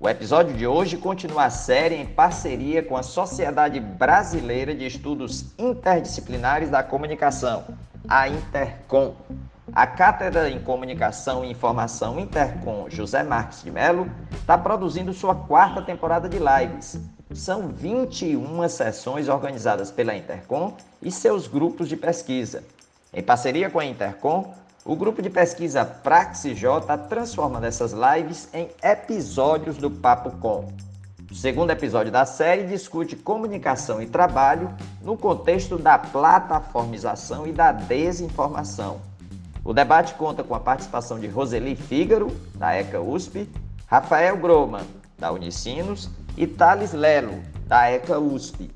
O episódio de hoje continua a série em parceria com a Sociedade Brasileira de Estudos Interdisciplinares da Comunicação, a Intercom. A Cátedra em Comunicação e Informação Intercom José Marques de Mello está produzindo sua quarta temporada de lives. São 21 sessões organizadas pela Intercom e seus grupos de pesquisa. Em parceria com a Intercom, o grupo de pesquisa PraxJ está transformando essas lives em episódios do Papo Com. O segundo episódio da série discute comunicação e trabalho no contexto da plataformização e da desinformação. O debate conta com a participação de Roseli Fígaro, da ECA USP, Rafael Groman, da Unicinos, e Thales Lelo, da ECA USP.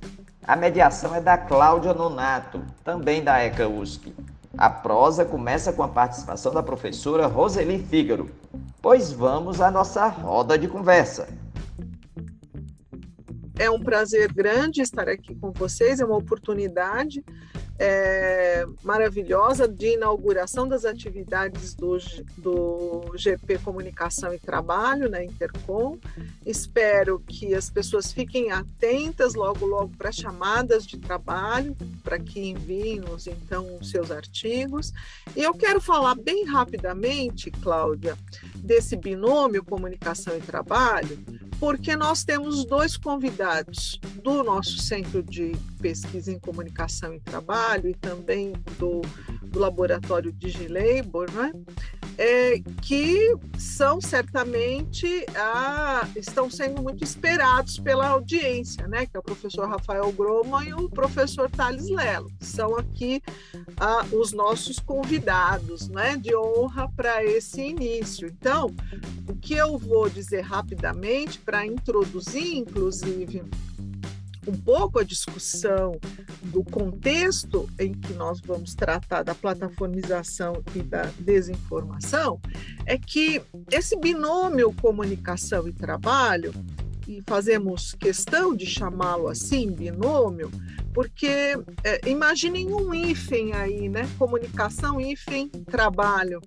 A mediação é da Cláudia Nonato, também da ECA USP. A prosa começa com a participação da professora Roseli Fígaro. Pois vamos à nossa roda de conversa. É um prazer grande estar aqui com vocês, é uma oportunidade é, maravilhosa de inauguração das atividades do, do GP Comunicação e Trabalho na Intercom. Espero que as pessoas fiquem atentas logo, logo para chamadas de trabalho, para que enviem-nos então os seus artigos. E eu quero falar bem rapidamente, Cláudia, desse binômio comunicação e trabalho, porque nós temos dois convidados do nosso Centro de Pesquisa em Comunicação e Trabalho e também do, do Laboratório DigiLabor, né? É, que são certamente a, estão sendo muito esperados pela audiência, né? Que é o professor Rafael Groma e o professor Thales Lelo, que são aqui a, os nossos convidados, né? De honra para esse início. Então, o que eu vou dizer rapidamente para introduzir, inclusive, um pouco a discussão do contexto em que nós vamos tratar da plataformização e da desinformação, é que esse binômio comunicação e trabalho, e fazemos questão de chamá-lo assim, binômio, porque é, imaginem um hífen aí, né? Comunicação, hífen, trabalho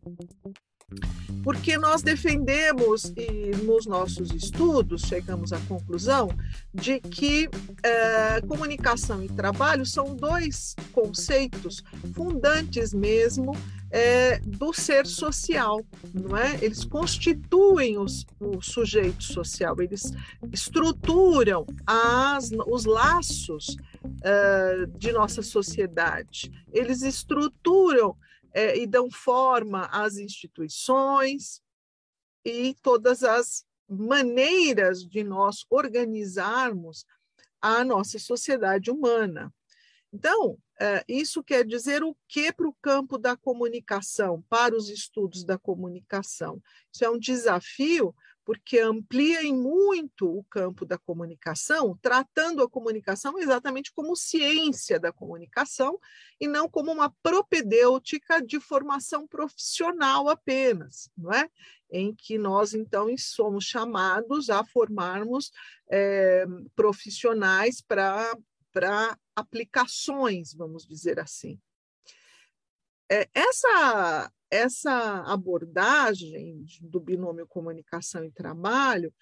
porque nós defendemos e nos nossos estudos chegamos à conclusão de que é, comunicação e trabalho são dois conceitos fundantes mesmo é, do ser social, não é? Eles constituem os, o sujeito social, eles estruturam as, os laços é, de nossa sociedade, eles estruturam é, e dão forma às instituições e todas as maneiras de nós organizarmos a nossa sociedade humana. Então, é, isso quer dizer o que para o campo da comunicação, para os estudos da comunicação? Isso é um desafio porque amplia em muito o campo da comunicação, tratando a comunicação exatamente como ciência da comunicação e não como uma propedêutica de formação profissional apenas, não é? Em que nós então somos chamados a formarmos é, profissionais para para aplicações, vamos dizer assim. É, essa essa abordagem do binômio comunicação e trabalho,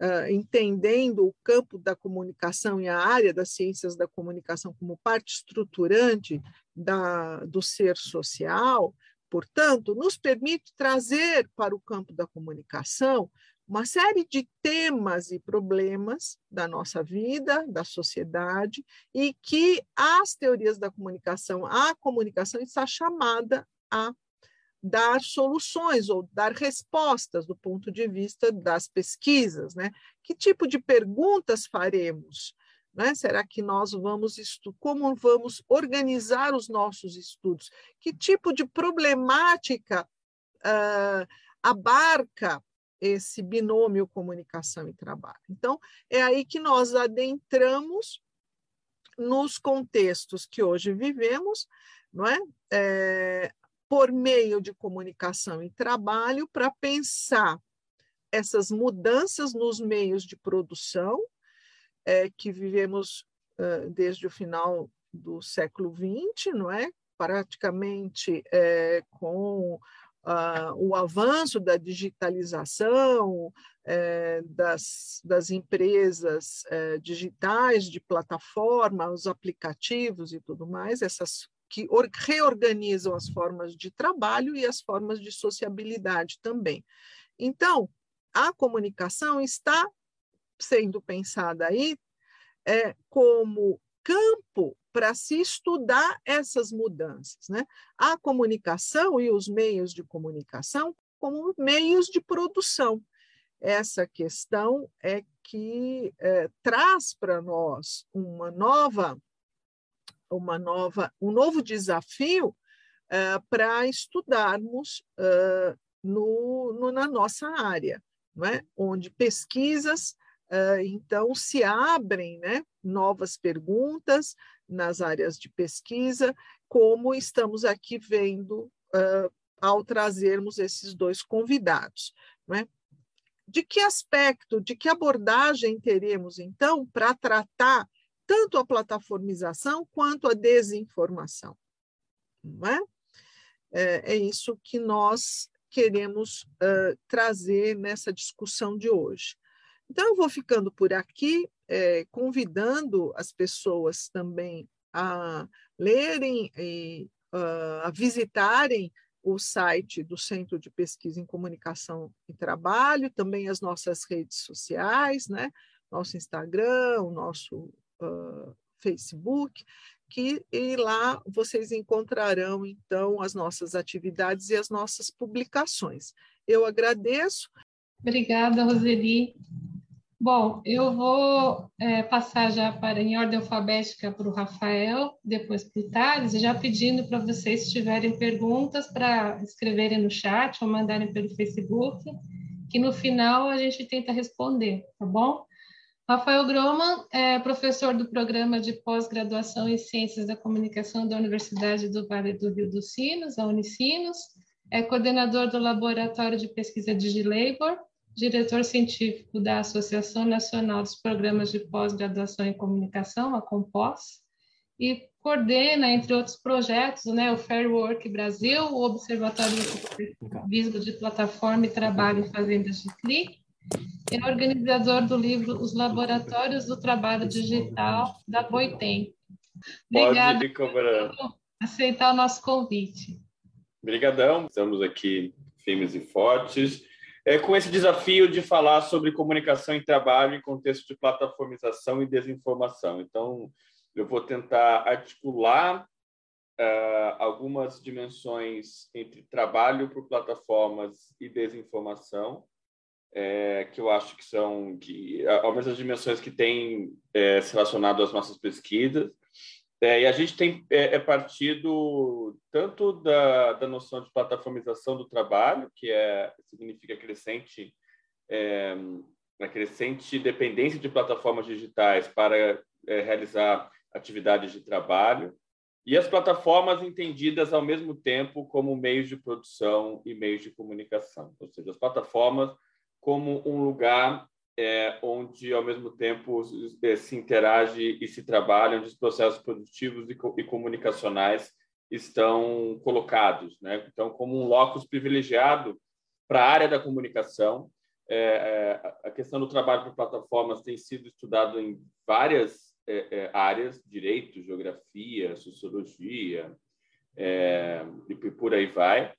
uh, entendendo o campo da comunicação e a área das ciências da comunicação como parte estruturante da, do ser social, portanto, nos permite trazer para o campo da comunicação uma série de temas e problemas da nossa vida, da sociedade, e que as teorias da comunicação, a comunicação está chamada a dar soluções ou dar respostas do ponto de vista das pesquisas, né? Que tipo de perguntas faremos? Né? Será que nós vamos estu como vamos organizar os nossos estudos? Que tipo de problemática uh, abarca esse binômio comunicação e trabalho? Então, é aí que nós adentramos nos contextos que hoje vivemos, não é? é por meio de comunicação e trabalho, para pensar essas mudanças nos meios de produção é, que vivemos uh, desde o final do século XX, não é? Praticamente é, com uh, o avanço da digitalização, é, das, das empresas é, digitais, de plataforma, os aplicativos e tudo mais, essas que reorganizam as formas de trabalho e as formas de sociabilidade também. Então, a comunicação está sendo pensada aí é, como campo para se estudar essas mudanças. Né? A comunicação e os meios de comunicação como meios de produção. Essa questão é que é, traz para nós uma nova uma nova, um novo desafio uh, para estudarmos uh, no, no, na nossa área, é? onde pesquisas, uh, então, se abrem né? novas perguntas nas áreas de pesquisa, como estamos aqui vendo ao trazermos esses dois convidados. É? De que aspecto, de que abordagem teremos, então, para tratar tanto a plataformização quanto a desinformação. Não é? É, é isso que nós queremos uh, trazer nessa discussão de hoje. Então, eu vou ficando por aqui, é, convidando as pessoas também a lerem e uh, a visitarem o site do Centro de Pesquisa em Comunicação e Trabalho, também as nossas redes sociais, né? nosso Instagram, o nosso Facebook, que e lá vocês encontrarão então as nossas atividades e as nossas publicações. Eu agradeço. Obrigada, Roseli. Bom, eu vou é, passar já para em ordem alfabética para o Rafael, depois para o Thales, já pedindo para vocês, se tiverem perguntas, para escreverem no chat ou mandarem pelo Facebook, que no final a gente tenta responder, tá bom? Rafael Groman é professor do programa de pós-graduação em Ciências da Comunicação da Universidade do Vale do Rio dos Sinos, a Unicinos, é coordenador do Laboratório de Pesquisa DigiLabor, diretor científico da Associação Nacional dos Programas de Pós-Graduação em Comunicação, a Compós, e coordena, entre outros projetos, né, o Fair Work Brasil, o Observatório Visgo de Plataforma e Trabalho em Fazendas de Clique, é organizador do livro Os Laboratórios do Trabalho Digital da Boitem. Obrigada por aceitar o nosso convite. Obrigadão, estamos aqui firmes e fortes, é, com esse desafio de falar sobre comunicação em trabalho em contexto de plataformização e desinformação. Então, eu vou tentar articular uh, algumas dimensões entre trabalho por plataformas e desinformação, é, que eu acho que são que ao menos as dimensões que têm é, se relacionado às nossas pesquisas. É, e a gente tem é, é, partido tanto da, da noção de plataformização do trabalho, que é significa crescente é, crescente dependência de plataformas digitais para é, realizar atividades de trabalho, e as plataformas entendidas ao mesmo tempo como meios de produção e meios de comunicação, ou seja, as plataformas como um lugar é, onde, ao mesmo tempo, é, se interage e se trabalha, onde os processos produtivos e, e comunicacionais estão colocados. Né? Então, como um locus privilegiado para a área da comunicação, é, é, a questão do trabalho por plataformas tem sido estudado em várias é, é, áreas, direito, geografia, sociologia, e por aí vai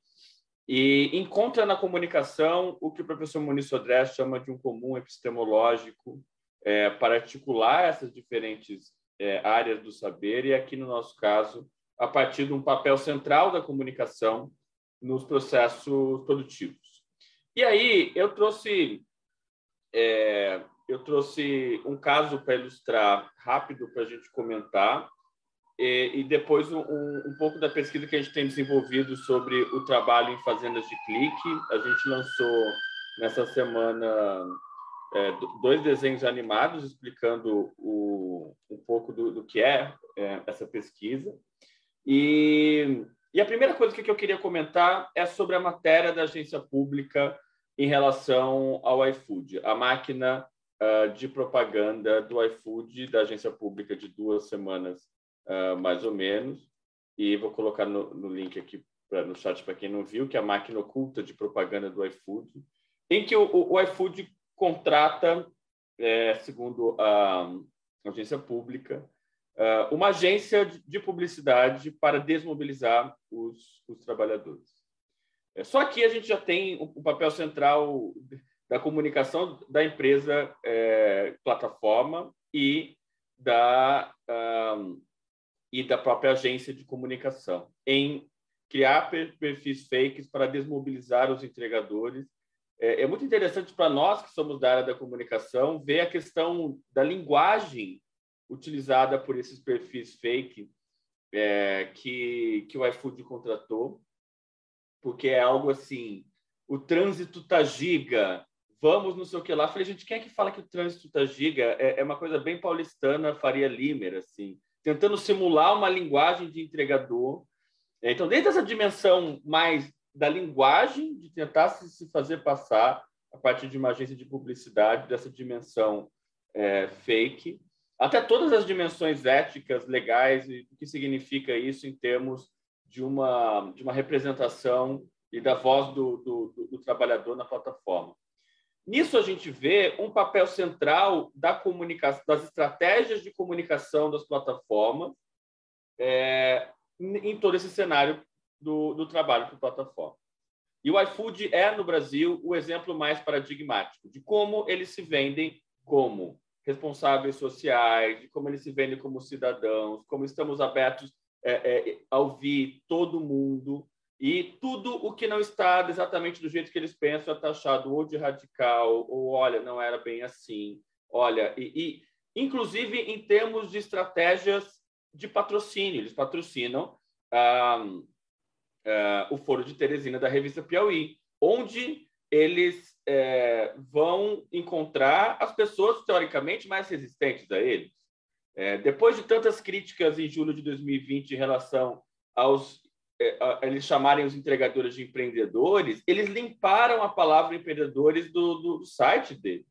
e encontra na comunicação o que o professor Muniz Sodré chama de um comum epistemológico é, para articular essas diferentes é, áreas do saber, e aqui no nosso caso, a partir de um papel central da comunicação nos processos produtivos. E aí eu trouxe é, eu trouxe um caso para ilustrar rápido para a gente comentar e, e depois um, um, pouco da pesquisa que a gente tem desenvolvido sobre o trabalho em fazendas de clique. A gente lançou nessa semana é, dois desenhos animados explicando o, um pouco do, do que é, é, essa pesquisa. E, e a primeira coisa que eu queria comentar é sobre a matéria da agência pública em relação ao iFood, a máquina uh, de propaganda do iFood da agência pública de duas semanas, uh, mais ou menos. E vou colocar no, no link aqui pra, no chat para quem não viu, que é a máquina oculta de propaganda do iFood, em que o, o, o iFood contrata, é, segundo a agência pública, uh, uma agência de publicidade para desmobilizar os, os trabalhadores. É, só que a gente já tem o, o papel central da comunicação da empresa é, plataforma e da um, e da própria agência de comunicação em criar perfis fakes para desmobilizar os entregadores é, é muito interessante para nós que somos da área da comunicação ver a questão da linguagem utilizada por esses perfis fake é, que, que o iFood contratou, porque é algo assim, o trânsito tá giga, vamos não sei o que lá. Falei, gente, quem é que fala que o trânsito tá giga? É, é uma coisa bem paulistana, Faria Limer, assim, tentando simular uma linguagem de entregador. Então, desde essa dimensão mais da linguagem, de tentar se fazer passar a partir de uma agência de publicidade, dessa dimensão é, fake, até todas as dimensões éticas, legais, e o que significa isso em termos de uma, de uma representação e da voz do, do, do trabalhador na plataforma. Nisso a gente vê um papel central da comunicação, das estratégias de comunicação das plataformas é, em todo esse cenário do, do trabalho por plataforma. E o iFood é, no Brasil, o exemplo mais paradigmático de como eles se vendem como responsáveis sociais, de como eles se vendem como cidadãos, como estamos abertos é, é, a ouvir todo mundo e tudo o que não está exatamente do jeito que eles pensam é taxado ou de radical ou olha não era bem assim, olha e, e inclusive em termos de estratégias de patrocínio eles patrocinam uh, o Foro de Teresina da revista Piauí, onde eles é, vão encontrar as pessoas teoricamente mais resistentes a eles. É, depois de tantas críticas em julho de 2020 em relação aos eles chamarem os entregadores de empreendedores, eles limparam a palavra empreendedores do, do site deles,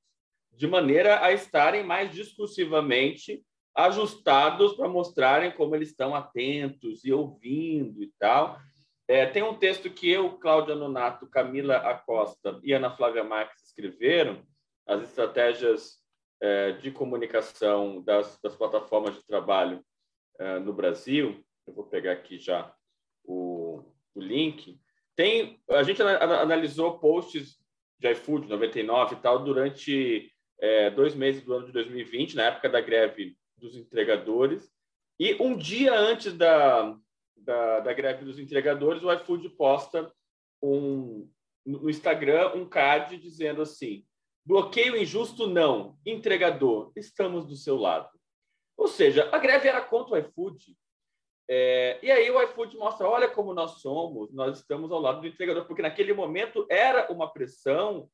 de maneira a estarem mais discursivamente ajustados para mostrarem como eles estão atentos e ouvindo e tal. É, tem um texto que eu, Cláudia Nonato, Camila Acosta e Ana Flávia Marques escreveram, as estratégias é, de comunicação das, das, plataformas de trabalho é, no Brasil. Eu vou pegar aqui já o, link. Tem, a gente analisou posts de iFood 99 e tal durante é, dois meses do ano de 2020, na época da greve dos entregadores. E um dia antes da, da, da greve dos entregadores, o iFood posta um, no Instagram um card dizendo assim: bloqueio injusto não, entregador, estamos do seu lado. Ou seja, a greve era contra o iFood. É, e aí o iFood mostra, olha como nós somos, nós estamos ao lado do entregador, porque naquele momento era uma pressão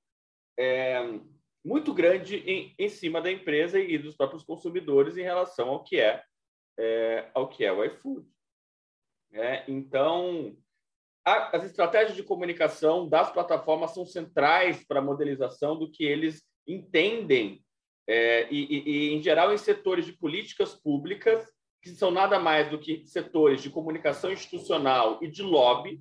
é, muito grande em, em cima da empresa e dos próprios consumidores em relação ao que é, é ao que é o iFood. Né? Então, a, as estratégias de comunicação das plataformas são centrais para a modelização do que eles entendem, é, e, e, e, em geral, em setores de políticas públicas, que são nada mais do que setores de comunicação institucional e de lobby,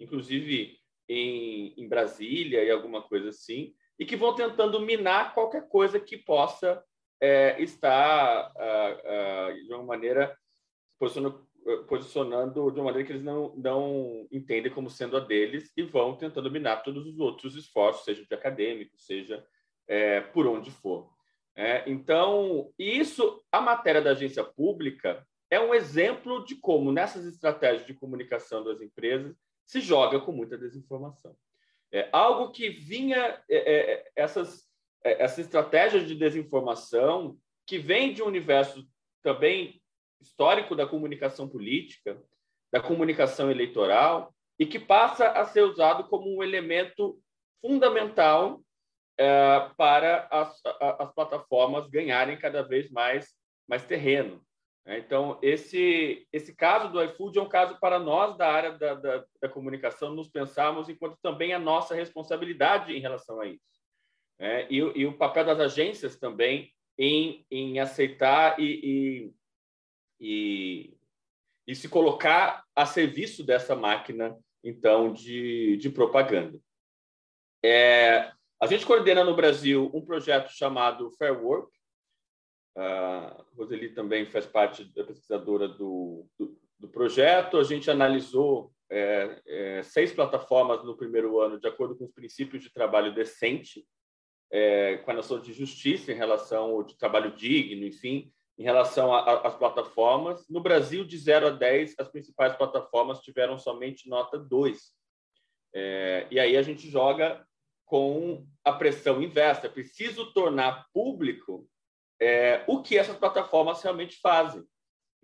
inclusive em, em Brasília e alguma coisa assim, e que vão tentando minar qualquer coisa que possa é, estar, uh, uh, de uma maneira, posicionando posicionando de uma maneira que eles não, não entendem como sendo a deles e vão tentando minar todos os outros esforços, seja de acadêmico, seja é, por onde for. É, então, isso, a matéria da agência pública é um exemplo de como, nessas estratégias de comunicação das empresas, se joga com muita desinformação. É algo que vinha, é, é essas, é, estratégias de desinformação, que vem de um universo também histórico da comunicação política, da comunicação eleitoral, e que passa a ser usado como um elemento fundamental é, para as, as, plataformas ganharem cada vez mais, mais terreno. Né? Então, esse, esse caso do iFood é um caso para nós da área da, da, da comunicação nos pensarmos enquanto também a nossa responsabilidade em relação a isso. Né? E, e, o papel das agências também em, em aceitar e, e, e, e se colocar a serviço dessa máquina, então, de, de propaganda. É, a gente coordena no Brasil um projeto chamado Fair Work, a Roseli também faz parte da pesquisadora do, do, do projeto. A gente analisou é, é, seis plataformas no primeiro ano, de acordo com os princípios de trabalho decente, é, com a noção de justiça em relação ao de trabalho digno, enfim, em relação às plataformas. No Brasil, de 0 a 10, as principais plataformas tiveram somente nota 2. É, e aí a gente joga com a pressão inversa. É preciso tornar público é, o que essas plataformas realmente fazem.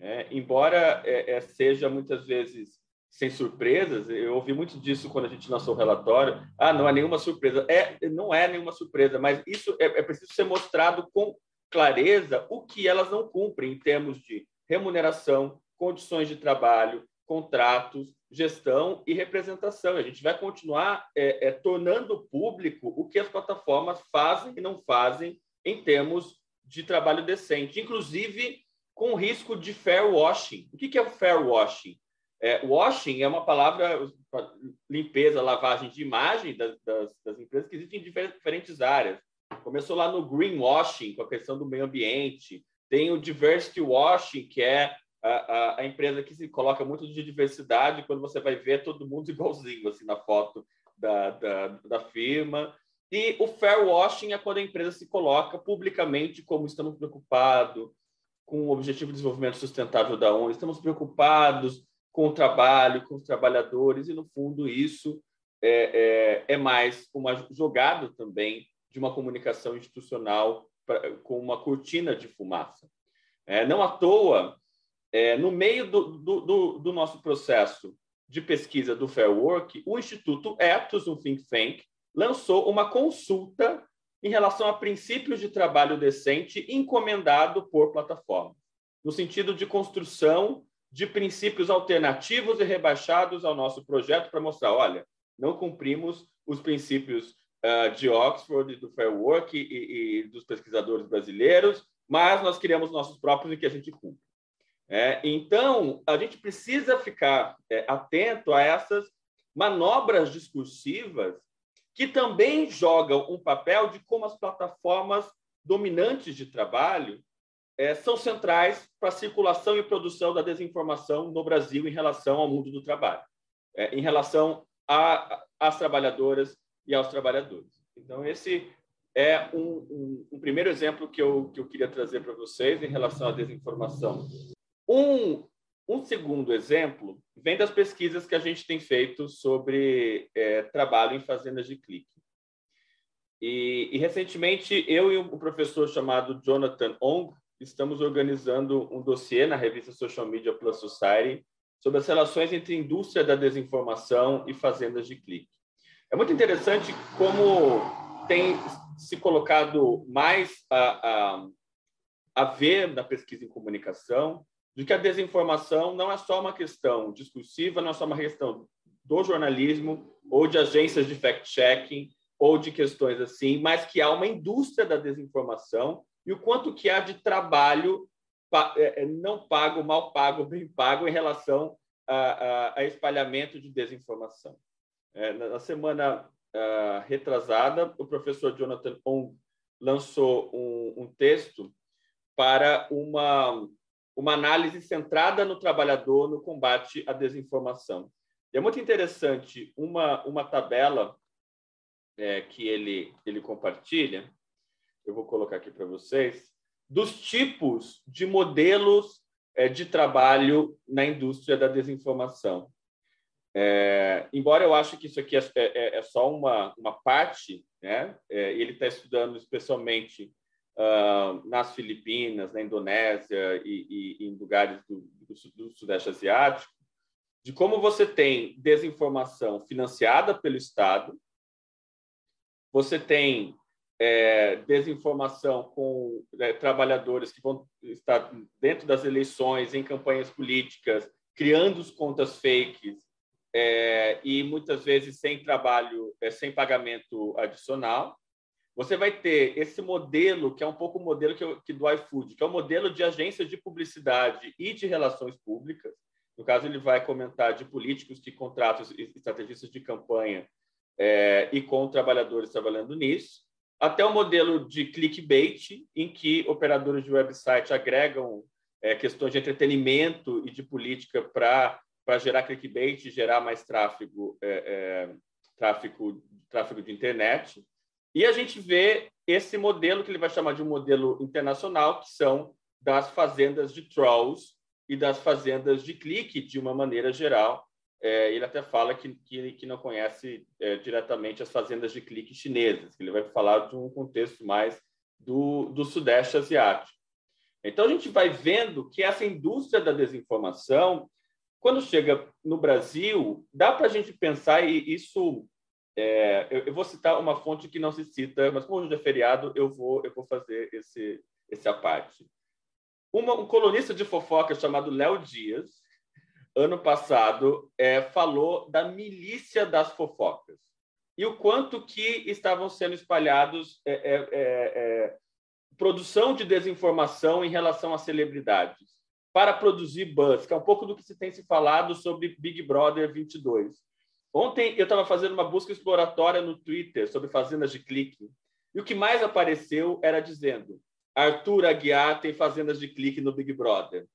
É, embora é, é, seja muitas vezes sem surpresas, eu ouvi muito disso quando a gente lançou o relatório. Ah, não é nenhuma surpresa. É, não é nenhuma surpresa, mas isso é, é preciso ser mostrado com clareza o que elas não cumprem em termos de remuneração, condições de trabalho, contratos, gestão e representação. A gente vai continuar é, é, tornando público o que as plataformas fazem e não fazem em termos de trabalho decente, inclusive com risco de fair washing. O que é o fair washing? É, washing é uma palavra limpeza, lavagem de imagem das, das, das empresas que existem em diferentes áreas. Começou lá no greenwashing, com a questão do meio ambiente. Tem o diversity washing, que é a, a, a, empresa que se coloca muito de diversidade, quando você vai ver todo mundo igualzinho assim na foto da, da, da firma. E o fair washing é quando a empresa se coloca publicamente como estamos preocupados com o objetivo de desenvolvimento sustentável da ONU, estamos preocupados com o trabalho, com os trabalhadores, e no fundo isso é, é, é mais uma jogada também de uma comunicação institucional pra, com uma cortina de fumaça. É, não à toa, é, no meio do, do, do, nosso processo de pesquisa do Fair Work, o Instituto Ethos, um think tank, lançou uma consulta em relação a princípios de trabalho decente encomendado por plataformas, no sentido de construção de princípios alternativos e rebaixados ao nosso projeto para mostrar, olha, não cumprimos os princípios uh, de Oxford, do Fair Work e, e, dos pesquisadores brasileiros, mas nós criamos nossos próprios e que a gente cumpre. É, então, a gente precisa ficar é, atento a essas manobras discursivas que também jogam um papel de como as plataformas dominantes de trabalho é, são centrais para a circulação e produção da desinformação no Brasil em relação ao mundo do trabalho, é, em relação às trabalhadoras e aos trabalhadores. Então, esse é um, um, um, primeiro exemplo que eu, que eu queria trazer para vocês em relação à desinformação. Um, um segundo exemplo vem das pesquisas que a gente tem feito sobre é, trabalho em fazendas de clique. E, e, recentemente, eu e um professor chamado Jonathan Ong estamos organizando um dossiê na revista Social Media Plus Society sobre as relações entre indústria da desinformação e fazendas de clique. É muito interessante como tem se colocado mais a, a, a ver na pesquisa em comunicação de que a desinformação não é só uma questão discursiva, não é só uma questão do jornalismo ou de agências de fact-checking ou de questões assim, mas que há uma indústria da desinformação e o quanto que há de trabalho é, é, não pago, mal pago, bem pago em relação a, a, a espalhamento de desinformação. É, na semana uh, retrasada, o professor Jonathan Ong lançou um, um texto para uma uma análise centrada no trabalhador no combate à desinformação. E é muito interessante uma, uma tabela é, que ele, ele compartilha, eu vou colocar aqui para vocês, dos tipos de modelos é, de trabalho na indústria da desinformação. É, embora eu acho que isso aqui é, é, é só uma, uma parte, né? É, ele está estudando especialmente uh, nas Filipinas, na Indonésia e, e, em lugares do, do, do Sudeste Asiático, de como você tem desinformação financiada pelo Estado, você tem é, desinformação com é, trabalhadores que vão estar dentro das eleições, em campanhas políticas, criando os contas fakes é, e muitas vezes sem trabalho, é, sem pagamento adicional. Você vai ter esse modelo, que é um pouco o modelo que, que do iFood, que é o modelo de agência de publicidade e de relações públicas. No caso, ele vai comentar de políticos que contratam estrategistas de campanha é, e com trabalhadores trabalhando nisso, até o modelo de clickbait, em que operadores de website agregam é, questões de entretenimento e de política para gerar clickbait gerar mais tráfego, é, é, tráfego, tráfego de internet. E a gente vê esse modelo que ele vai chamar de um modelo internacional, que são das fazendas de trolls e das fazendas de clique, de uma maneira geral, é, ele até fala que, que, que não conhece é, diretamente as fazendas de clique chinesas, que ele vai falar de um contexto mais do, do Sudeste Asiático. Então, a gente vai vendo que essa indústria da desinformação, quando chega no Brasil, dá para a gente pensar, e isso. É, eu, eu, vou citar uma fonte que não se cita, mas como hoje é feriado, eu vou, eu vou fazer esse, esse a parte. Uma, um colunista de fofoca chamado Léo Dias, ano passado, é, falou da milícia das fofocas e o quanto que estavam sendo espalhados é, é, é, é, produção de desinformação em relação às celebridades para produzir buzz, que é um pouco do que se tem se falado sobre Big Brother 22. Ontem eu estava fazendo uma busca exploratória no Twitter sobre fazendas de clique e o que mais apareceu era dizendo Arthur Aguiar tem fazendas de clique no Big Brother.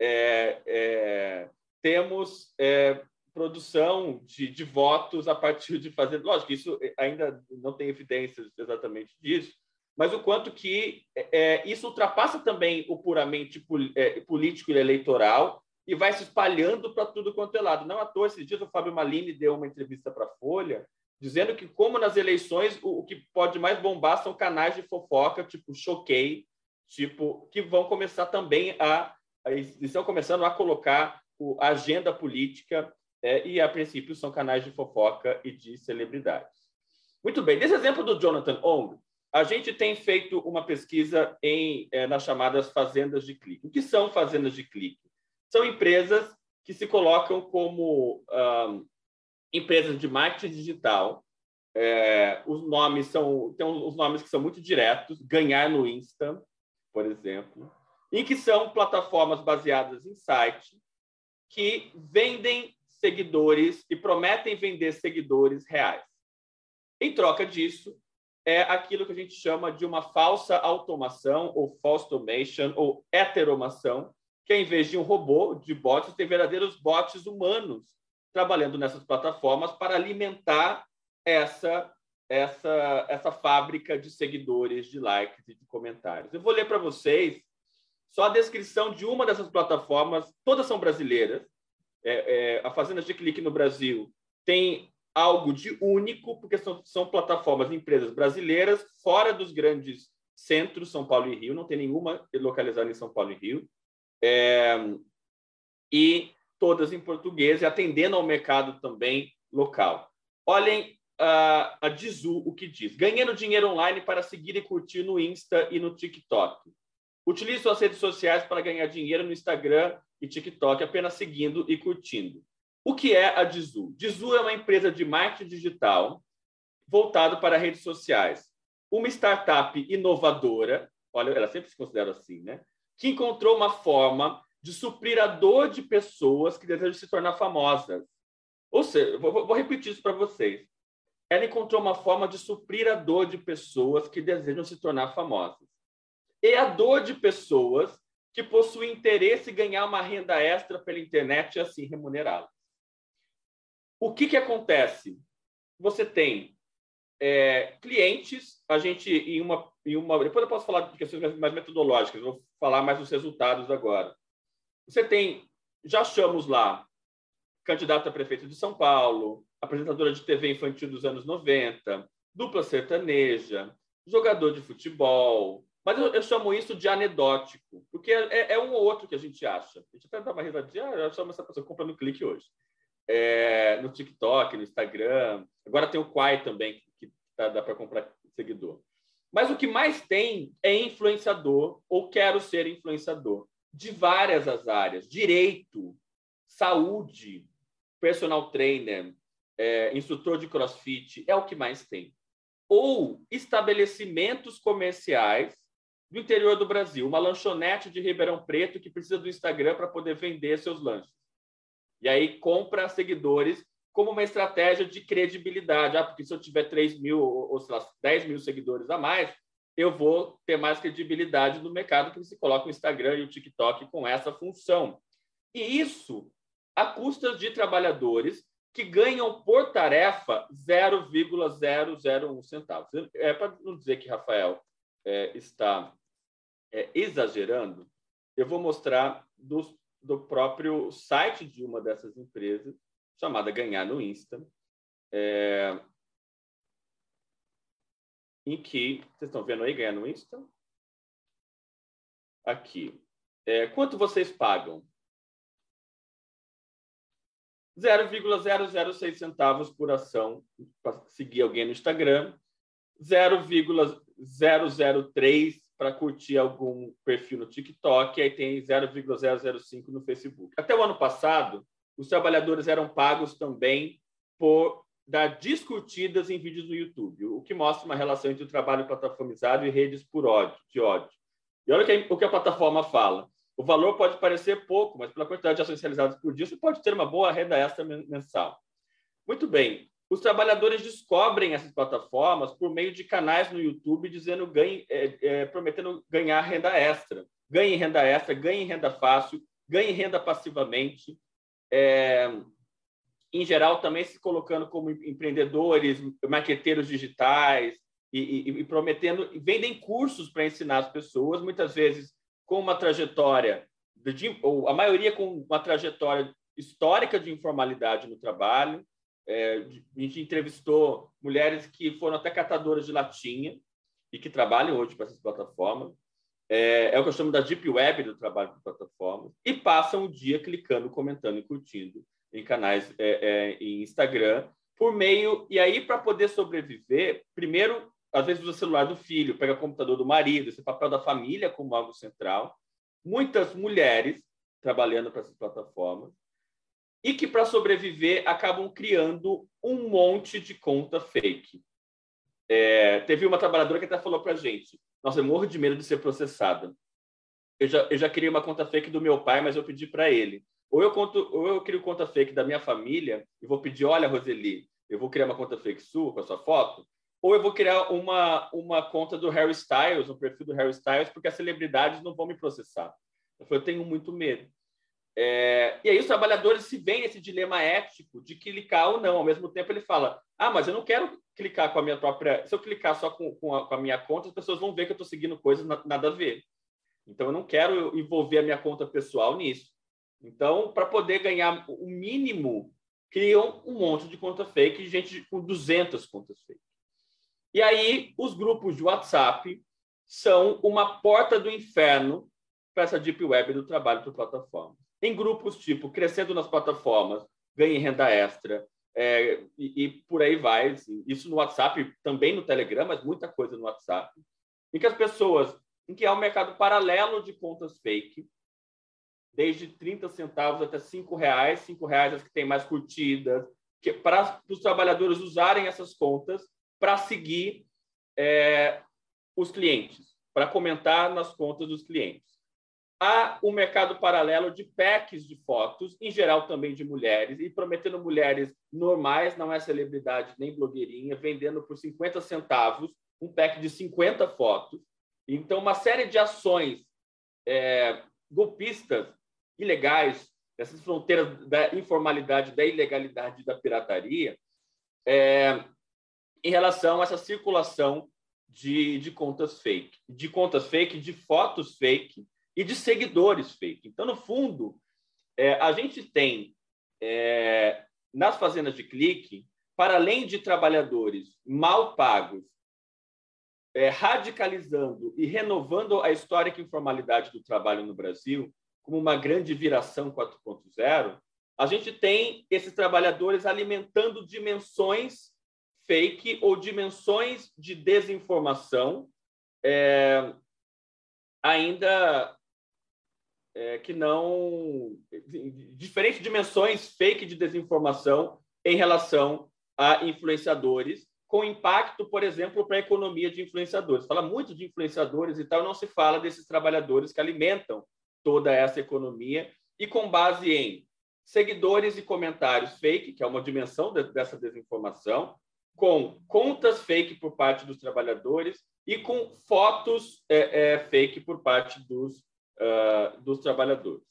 É, é, temos é, produção de, de, votos a partir de fazer. Lógico, isso ainda não tem evidências exatamente disso, mas o quanto que é isso ultrapassa também o puramente é, político e eleitoral e vai se espalhando para tudo quanto é lado. Não à toa, esses dias o Fábio Malini deu uma entrevista para a Folha, dizendo que, como nas eleições, o, o, que pode mais bombar são canais de fofoca, tipo Choquei, tipo, que vão começar também a, a estão começando a colocar a agenda política é, e, a princípio, são canais de fofoca e de celebridades. Muito bem, nesse exemplo do Jonathan Ong, a gente tem feito uma pesquisa em, é, nas chamadas fazendas de clique. O que são fazendas de clique? São empresas que se colocam como empresas de marketing digital. É, os nomes são tem os nomes que são muito diretos, ganhar no Insta, por exemplo, em que são plataformas baseadas em site que vendem seguidores e prometem vender seguidores reais. Em troca disso, é aquilo que a gente chama de uma falsa automação, ou false automation, ou heteromação, que em vez de um robô de bots, tem verdadeiros bots humanos trabalhando nessas plataformas para alimentar essa essa essa fábrica de seguidores, de likes e de comentários. Eu vou ler para vocês só a descrição de uma dessas plataformas, todas são brasileiras. É, é, a Fazendas de Clique no Brasil tem algo de único, porque são, são plataformas, empresas brasileiras, fora dos grandes centros, São Paulo e Rio, não tem nenhuma localizada em São Paulo e Rio. É, e todas em português e atendendo ao mercado também local. Olhem a, a Dizu o que diz. Ganhando dinheiro online para seguir e curtir no Insta e no TikTok. Utilize suas redes sociais para ganhar dinheiro no Instagram e TikTok apenas seguindo e curtindo. O que é a Dizu? Dizu é uma empresa de marketing digital voltado para redes sociais. Uma startup inovadora, olha, ela sempre se considera assim, né? Que encontrou uma forma de suprir a dor de pessoas que desejam se tornar famosas. Ou seja, vou, vou repetir isso para vocês. Ela encontrou uma forma de suprir a dor de pessoas que desejam se tornar famosas e a dor de pessoas que possuem interesse em ganhar uma renda extra pela internet e assim remunerá-la. O que, que acontece? Você tem é, clientes, a gente em uma, em uma. Depois eu posso falar de questões mais metodológicas, vou falar mais dos resultados agora. Você tem, já achamos lá, candidato a prefeito de São Paulo, apresentadora de TV infantil dos anos 90, dupla sertaneja, jogador de futebol, mas eu, eu, chamo isso de anedótico, porque é, é, um ou outro que a gente acha. A gente até dá uma risadinha, ah, eu chamo essa pessoa comprando clique hoje. É, no TikTok, no Instagram. Agora tem o Quai também, tá, dá para comprar seguidor. Mas o que mais tem é influenciador ou quero ser influenciador de várias as áreas: direito, saúde, personal trainer, é, instrutor de crossfit, é o que mais tem. Ou estabelecimentos comerciais do interior do Brasil, uma lanchonete de Ribeirão Preto que precisa do Instagram para poder vender seus lanches. E aí compra seguidores como uma estratégia de credibilidade. Ah, porque se eu tiver 3 mil ou, sei lá, 10 mil seguidores a mais, eu vou ter mais credibilidade no mercado que você coloca o Instagram e o TikTok com essa função. E isso a custa de trabalhadores que ganham por tarefa 0,001 centavos. É para não dizer que Rafael é, está é, exagerando, eu vou mostrar do próprio site de uma dessas empresas, chamada Ganhar no Insta, é, em que, vocês estão vendo aí, Ganhar no Insta? Aqui. É, quanto vocês pagam 0,006 centavos por ação para seguir alguém no Instagram, 0,003 para curtir algum perfil no TikTok, aí tem 0,005 no Facebook. Até o ano passado, os trabalhadores eram pagos também por dar discutidas em vídeos no YouTube, o que mostra uma relação entre o trabalho plataformizado e redes por ódio, de ódio. E olha o que a plataforma fala. O valor pode parecer pouco, mas pela quantidade de ações realizadas por dia, você pode ter uma boa renda extra mensal. Muito bem. Os trabalhadores descobrem essas plataformas por meio de canais no YouTube dizendo ganhe, é, é, prometendo ganhar renda extra. Ganhe renda extra, ganhe renda fácil, ganhe renda passivamente. É, em geral, também se colocando como empreendedores, marqueteiros digitais e, e, e prometendo, vendem cursos para ensinar as pessoas, muitas vezes com uma trajetória, de, ou a maioria com uma trajetória histórica de informalidade no trabalho. É, a gente entrevistou mulheres que foram até catadoras de latinha e que trabalham hoje para essas plataformas. É, é, o que eu chamo da deep web do trabalho de plataformas e passam o dia clicando, comentando e curtindo em canais é, é, em Instagram por meio e aí para poder sobreviver primeiro às vezes usa o celular do filho, pega o computador do marido, esse papel da família como algo central. Muitas mulheres trabalhando para essas plataformas e que, para sobreviver, acabam criando um monte de conta fake. É, teve uma trabalhadora que até falou para a gente: Nossa, eu morro de medo de ser processada. Eu já, eu já criei uma conta fake do meu pai, mas eu pedi para ele. Ou eu, conto, ou eu crio conta fake da minha família e vou pedir: Olha, Roseli, eu vou criar uma conta fake sua com a sua foto ou eu vou criar uma, uma conta do Harry Styles, um perfil do Harry Styles, porque as celebridades não vão me processar. Eu, falei, eu tenho muito medo. É, e aí os trabalhadores se veem nesse dilema ético de clicar ou não. Ao mesmo tempo ele fala, ah, mas eu não quero clicar com a minha própria... Se eu clicar só com, com, a, com a minha conta, as pessoas vão ver que eu estou seguindo coisas na, nada a ver. Então eu não quero envolver a minha conta pessoal nisso. Então, para poder ganhar o mínimo, criam um monte de conta fake, gente com 200 contas fake. E aí, os grupos de WhatsApp são uma porta do inferno para essa deep web do trabalho por plataformas. Em grupos tipo Crescendo nas Plataformas, Ganhe Renda Extra, é, e, e, por aí vai. Assim. Isso no WhatsApp, também no Telegram, mas muita coisa no WhatsApp. Em que as pessoas, em que há um mercado paralelo de contas fake, desde 30 centavos até 5 reais, 5 reais as que têm mais curtidas, que, para os trabalhadores usarem essas contas para seguir é, os clientes, para comentar nas contas dos clientes. Há um mercado paralelo de packs de fotos, em geral também de mulheres, e prometendo mulheres normais, não é celebridade nem blogueirinha, vendendo por 50 centavos um pack de 50 fotos. Então, uma série de ações é, golpistas, ilegais, essas fronteiras da informalidade, da ilegalidade da pirataria, é, em relação a essa circulação de, de contas fake, de contas fake, de fotos fake e de seguidores fake. Então, no fundo, é, a gente tem é, nas fazendas de clique, para além de trabalhadores mal pagos, é, radicalizando e renovando a histórica informalidade do trabalho no Brasil como uma grande viração 4.0, a gente tem esses trabalhadores alimentando dimensões fake ou dimensões de desinformação é, ainda é, que não diferentes dimensões fake de desinformação em relação a influenciadores, com impacto, por exemplo, para a economia de influenciadores. Fala muito de influenciadores e tal, não se fala desses trabalhadores que alimentam toda essa economia e com base em seguidores e comentários fake, que é uma dimensão de, dessa desinformação, com contas fake por parte dos trabalhadores e com fotos é, é, fake por parte dos, uh, dos trabalhadores.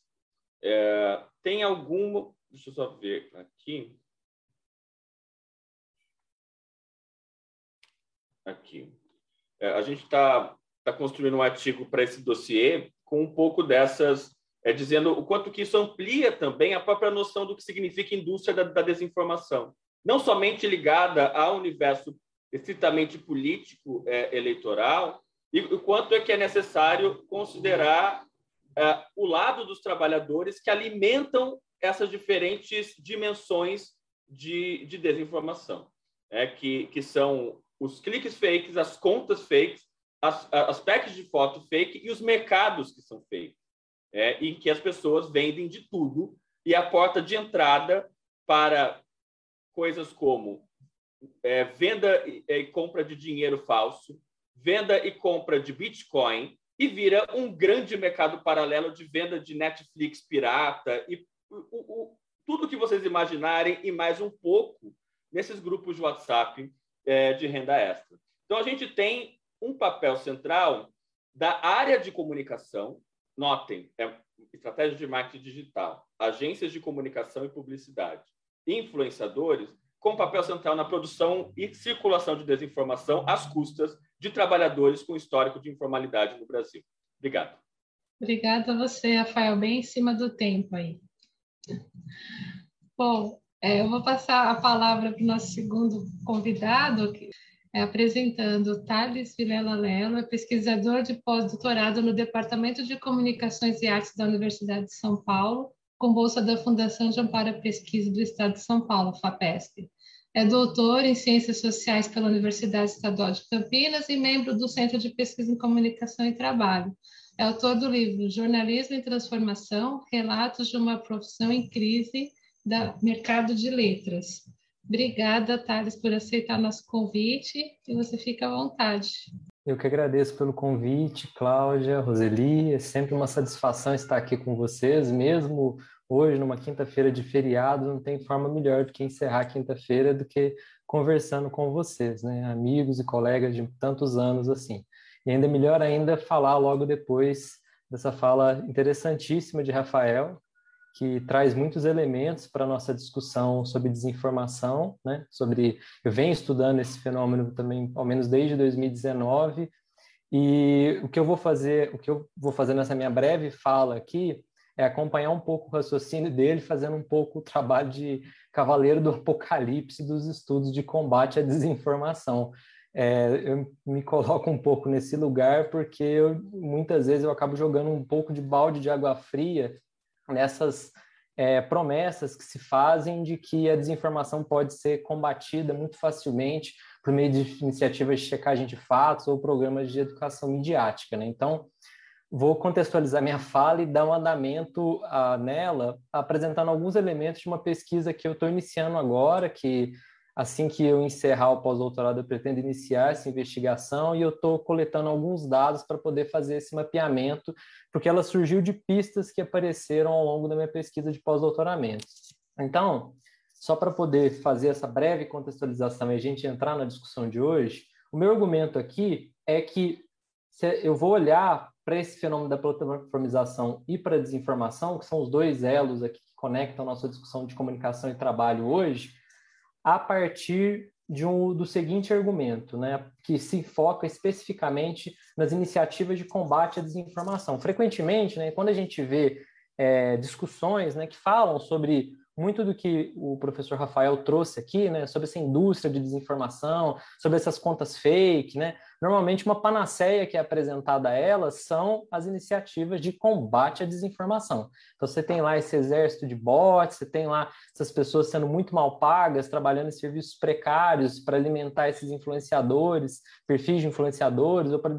É, tem alguma. Deixa eu só ver aqui. Aqui. É, a gente está tá construindo um artigo para esse dossiê com um pouco dessas é, dizendo o quanto que isso amplia também a própria noção do que significa indústria da, da desinformação, não somente ligada ao universo estritamente político é, eleitoral, e o quanto é que é necessário considerar é, o lado dos trabalhadores que alimentam essas diferentes dimensões de, de desinformação, é, que, que são os cliques fakes, as contas fakes, as, as packs de foto fake e os mercados que são fakes é, em que as pessoas vendem de tudo e a porta de entrada para coisas como é, venda e, e compra de dinheiro falso, venda e compra de Bitcoin, e vira um grande mercado paralelo de venda de Netflix pirata e o, o, tudo que vocês imaginarem e mais um pouco nesses grupos de WhatsApp é, de renda extra. Então, a gente tem um papel central da área de comunicação, Notem, é estratégia de marketing digital, agências de comunicação e publicidade, influenciadores, com papel central na produção e circulação de desinformação às custas de trabalhadores com histórico de informalidade no Brasil. Obrigado. Obrigada a você, Rafael, bem em cima do tempo aí. Bom, é, eu vou passar a palavra para o nosso segundo convidado, que é, apresentando Thales Vilela Lelo, é pesquisador de pós-doutorado no Departamento de Comunicações e Artes da Universidade de São Paulo, com bolsa da Fundação de Amparo à Pesquisa do Estado de São Paulo, FAPESP. É doutor em Ciências Sociais pela Universidade Estadual de Campinas e membro do Centro de Pesquisa em Comunicação e Trabalho. É autor do livro Jornalismo em Transformação, Relatos de uma Profissão em Crise, da Mercado de Letras. Obrigada, Thales, por aceitar nosso convite e você fica à vontade. Eu que agradeço pelo convite, Cláudia, Roseli. É sempre uma satisfação estar aqui com vocês, mesmo hoje, numa quinta-feira de feriado, não tem forma melhor do que encerrar a quinta-feira do que conversando com vocês, né? Amigos e colegas de tantos anos assim. E ainda melhor ainda falar logo depois dessa fala interessantíssima de Rafael, que traz muitos elementos para a nossa discussão sobre desinformação, né? Sobre eu venho estudando esse fenômeno também, ao menos desde 2019, e o que eu vou fazer, o que eu vou fazer nessa minha breve fala aqui é acompanhar um pouco o raciocínio dele, fazendo um pouco o trabalho de cavaleiro do apocalipse dos estudos de combate à desinformação. É, eu me coloco um pouco nesse lugar porque eu, muitas vezes eu acabo jogando um pouco de balde de água fria nessas é, promessas que se fazem de que a desinformação pode ser combatida muito facilmente por meio de iniciativas de checagem de fatos ou programas de educação midiática. Né? Então, vou contextualizar minha fala e dar um andamento uh, nela, apresentando alguns elementos de uma pesquisa que eu estou iniciando agora, que Assim que eu encerrar o pós-doutorado, eu pretendo iniciar essa investigação e eu estou coletando alguns dados para poder fazer esse mapeamento, porque ela surgiu de pistas que apareceram ao longo da minha pesquisa de pós-doutoramento. Então, só para poder fazer essa breve contextualização e a gente entrar na discussão de hoje, o meu argumento aqui é que eu vou olhar para esse fenômeno da plataformização e para a desinformação, que são os dois elos aqui que conectam nossa discussão de comunicação e trabalho hoje, a partir de um, do seguinte argumento, né, que se foca especificamente nas iniciativas de combate à desinformação. Frequentemente, né, quando a gente vê é, discussões né, que falam sobre muito do que o professor Rafael trouxe aqui, né, sobre essa indústria de desinformação, sobre essas contas fake, né, normalmente uma panaceia que é apresentada a elas são as iniciativas de combate à desinformação. Então você tem lá esse exército de bots, você tem lá essas pessoas sendo muito mal pagas, trabalhando em serviços precários para alimentar esses influenciadores, perfis de influenciadores, ou para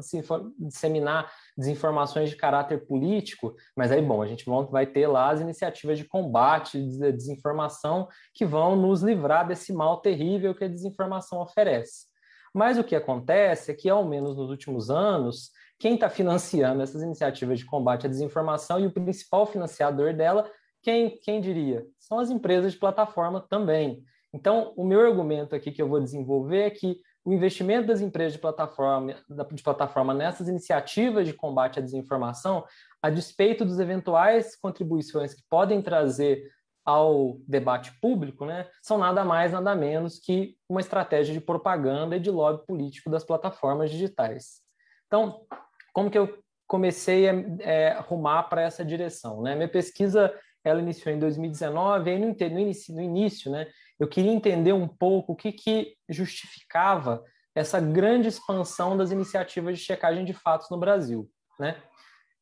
disseminar desinformações de caráter político, mas aí, bom, a gente vai ter lá as iniciativas de combate à desinformação que vão nos livrar desse mal terrível que a desinformação oferece. Mas o que acontece é que, ao menos nos últimos anos, quem está financiando essas iniciativas de combate à desinformação e o principal financiador dela, quem, quem diria? São as empresas de plataforma também. Então, o meu argumento aqui que eu vou desenvolver é que o investimento das empresas de plataforma, de plataforma nessas iniciativas de combate à desinformação, a despeito dos eventuais contribuições que podem trazer ao debate público, né, são nada mais, nada menos que uma estratégia de propaganda e de lobby político das plataformas digitais. Então, como que eu comecei a é, arrumar para essa direção? Né? Minha pesquisa ela iniciou em 2019, e no, no, início, no início né, eu queria entender um pouco o que, que justificava essa grande expansão das iniciativas de checagem de fatos no Brasil. Né?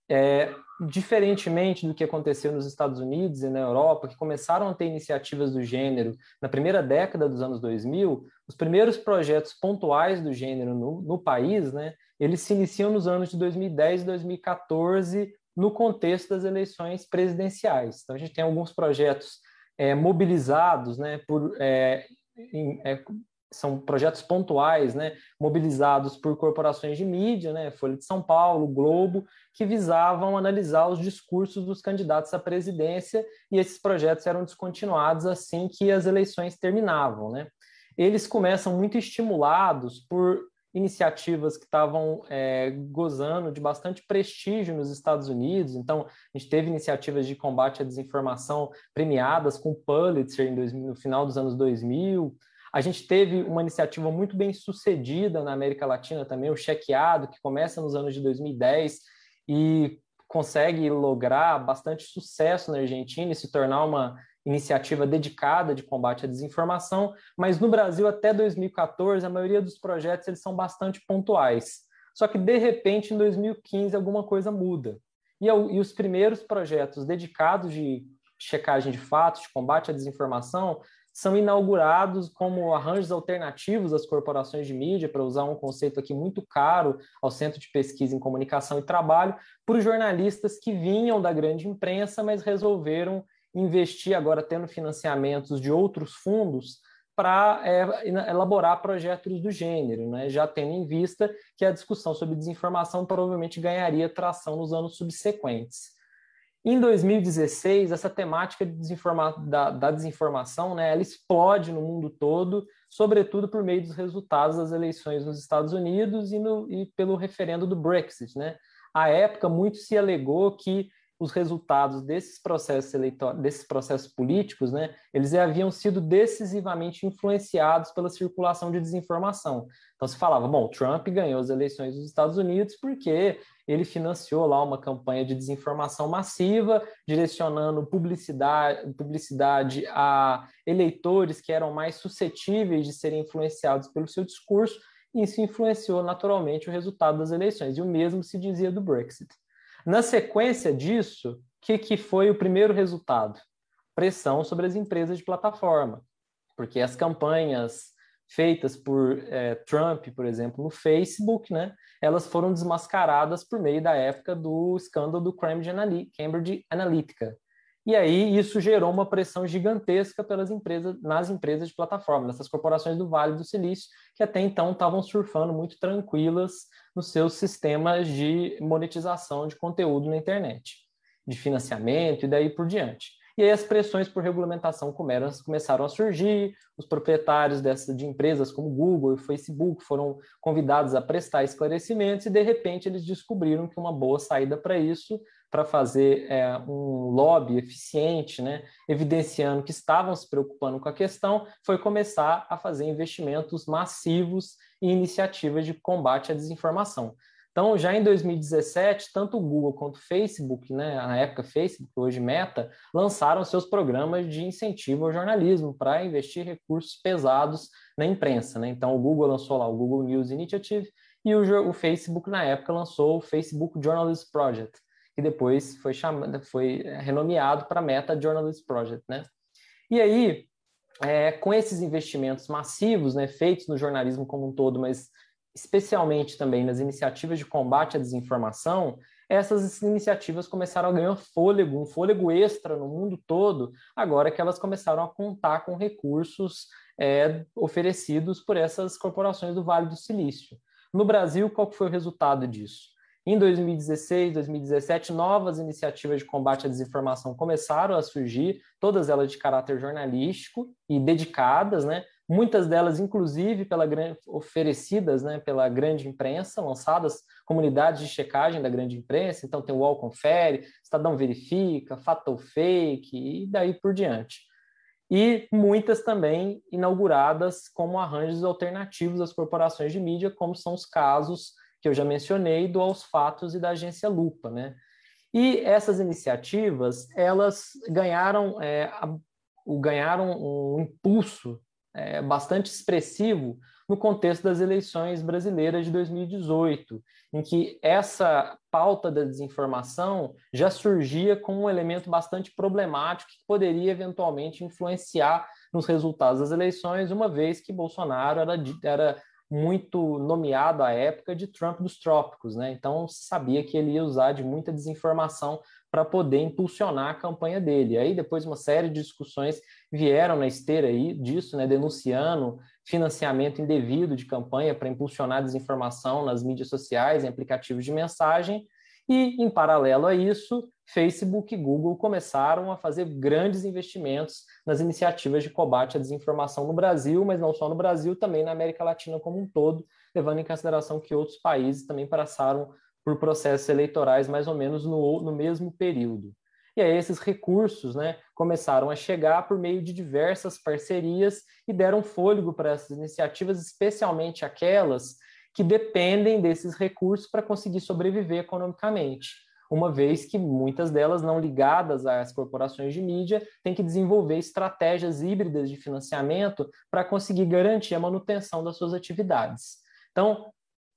É, diferentemente do que aconteceu nos Estados Unidos e na Europa, que começaram a ter iniciativas do gênero na primeira década dos anos 2000, os primeiros projetos pontuais do gênero no, no país, né, eles se iniciam nos anos de 2010 e 2014, no contexto das eleições presidenciais. Então, a gente tem alguns projetos é, mobilizados né, por. É, em, é, são projetos pontuais, né, mobilizados por corporações de mídia, né, Folha de São Paulo, Globo, que visavam analisar os discursos dos candidatos à presidência, e esses projetos eram descontinuados assim que as eleições terminavam. Né. Eles começam muito estimulados por iniciativas que estavam é, gozando de bastante prestígio nos Estados Unidos. Então, a gente teve iniciativas de combate à desinformação premiadas com Pulitzer 2000, no final dos anos 2000. A gente teve uma iniciativa muito bem sucedida na América Latina também, o Chequeado, que começa nos anos de 2010 e consegue lograr bastante sucesso na Argentina e se tornar uma iniciativa dedicada de combate à desinformação, mas no Brasil até 2014 a maioria dos projetos eles são bastante pontuais. Só que de repente em 2015 alguma coisa muda. E, e os primeiros projetos dedicados de checagem de fatos, de combate à desinformação, são inaugurados como arranjos alternativos às corporações de mídia, para usar um conceito aqui muito caro ao Centro de Pesquisa em Comunicação e Trabalho, por jornalistas que vinham da grande imprensa, mas resolveram investir agora tendo financiamentos de outros fundos para é, elaborar projetos do gênero, né? já tendo em vista que a discussão sobre desinformação provavelmente ganharia tração nos anos subsequentes. Em 2016, essa temática de desinforma da, da, desinformação né, ela explode no mundo todo, sobretudo por meio dos resultados das eleições nos Estados Unidos e, no, e pelo referendo do Brexit. Né? À época, muito se alegou que os resultados desses processos desses processos políticos, né, eles haviam sido decisivamente influenciados pela circulação de desinformação. Então se falava, bom, Trump ganhou as eleições dos Estados Unidos porque ele financiou lá uma campanha de desinformação massiva, direcionando publicidade, publicidade a eleitores que eram mais suscetíveis de serem influenciados pelo seu discurso, e isso influenciou naturalmente o resultado das eleições. E o mesmo se dizia do Brexit. Na sequência disso, o que, que foi o primeiro resultado? Pressão sobre as empresas de plataforma, porque as campanhas feitas por é, Trump, por exemplo, no Facebook, né, elas foram desmascaradas por meio da época do escândalo do Cambridge Analytica, e aí isso gerou uma pressão gigantesca pelas empresas, nas empresas de plataforma, nessas corporações do Vale do Silício, que até então estavam surfando muito tranquilas nos seus sistemas de monetização de conteúdo na internet, de financiamento e daí por diante. E aí as pressões por regulamentação começaram a surgir, os proprietários dessa, de empresas como Google e Facebook foram convidados a prestar esclarecimentos e, de repente, eles descobriram que uma boa saída para isso, para fazer é, um lobby eficiente, né, evidenciando que estavam se preocupando com a questão, foi começar a fazer investimentos massivos em iniciativas de combate à desinformação. Então, já em 2017, tanto o Google quanto o Facebook, né, na época Facebook, hoje Meta, lançaram seus programas de incentivo ao jornalismo para investir recursos pesados na imprensa. Né? Então, o Google lançou lá o Google News Initiative e o, o Facebook, na época, lançou o Facebook Journalist Project, que depois foi, chamado, foi renomeado para Meta Journalist Project. Né? E aí, é, com esses investimentos massivos né, feitos no jornalismo como um todo, mas especialmente também nas iniciativas de combate à desinformação, essas iniciativas começaram a ganhar fôlego, um fôlego extra no mundo todo, agora que elas começaram a contar com recursos é, oferecidos por essas corporações do Vale do Silício. No Brasil, qual foi o resultado disso? Em 2016, 2017, novas iniciativas de combate à desinformação começaram a surgir, todas elas de caráter jornalístico e dedicadas, né? Muitas delas, inclusive, pela, oferecidas né, pela grande imprensa, lançadas comunidades de checagem da grande imprensa, então tem o UOL Confere, Estadão Verifica, Fato Fake e daí por diante. E muitas também inauguradas como arranjos alternativos às corporações de mídia, como são os casos que eu já mencionei do Aos Fatos e da agência Lupa, né? E essas iniciativas, elas ganharam, é, a, ganharam um impulso é, bastante expressivo no contexto das eleições brasileiras de 2018, em que essa pauta da desinformação já surgia como um elemento bastante problemático que poderia eventualmente influenciar nos resultados das eleições, uma vez que Bolsonaro era, era muito nomeado à época de Trump dos trópicos, né? Então sabia que ele ia usar de muita desinformação para poder impulsionar a campanha dele. Aí depois uma série de discussões vieram na esteira aí disso, né, denunciando financiamento indevido de campanha para impulsionar desinformação nas mídias sociais, em aplicativos de mensagem, e em paralelo a isso, Facebook e Google começaram a fazer grandes investimentos nas iniciativas de combate à desinformação no Brasil, mas não só no Brasil, também na América Latina como um todo, levando em consideração que outros países também passaram por processos eleitorais mais ou menos no, no mesmo período. E aí esses recursos né, começaram a chegar por meio de diversas parcerias e deram fôlego para essas iniciativas, especialmente aquelas que dependem desses recursos para conseguir sobreviver economicamente, uma vez que muitas delas não ligadas às corporações de mídia têm que desenvolver estratégias híbridas de financiamento para conseguir garantir a manutenção das suas atividades. Então,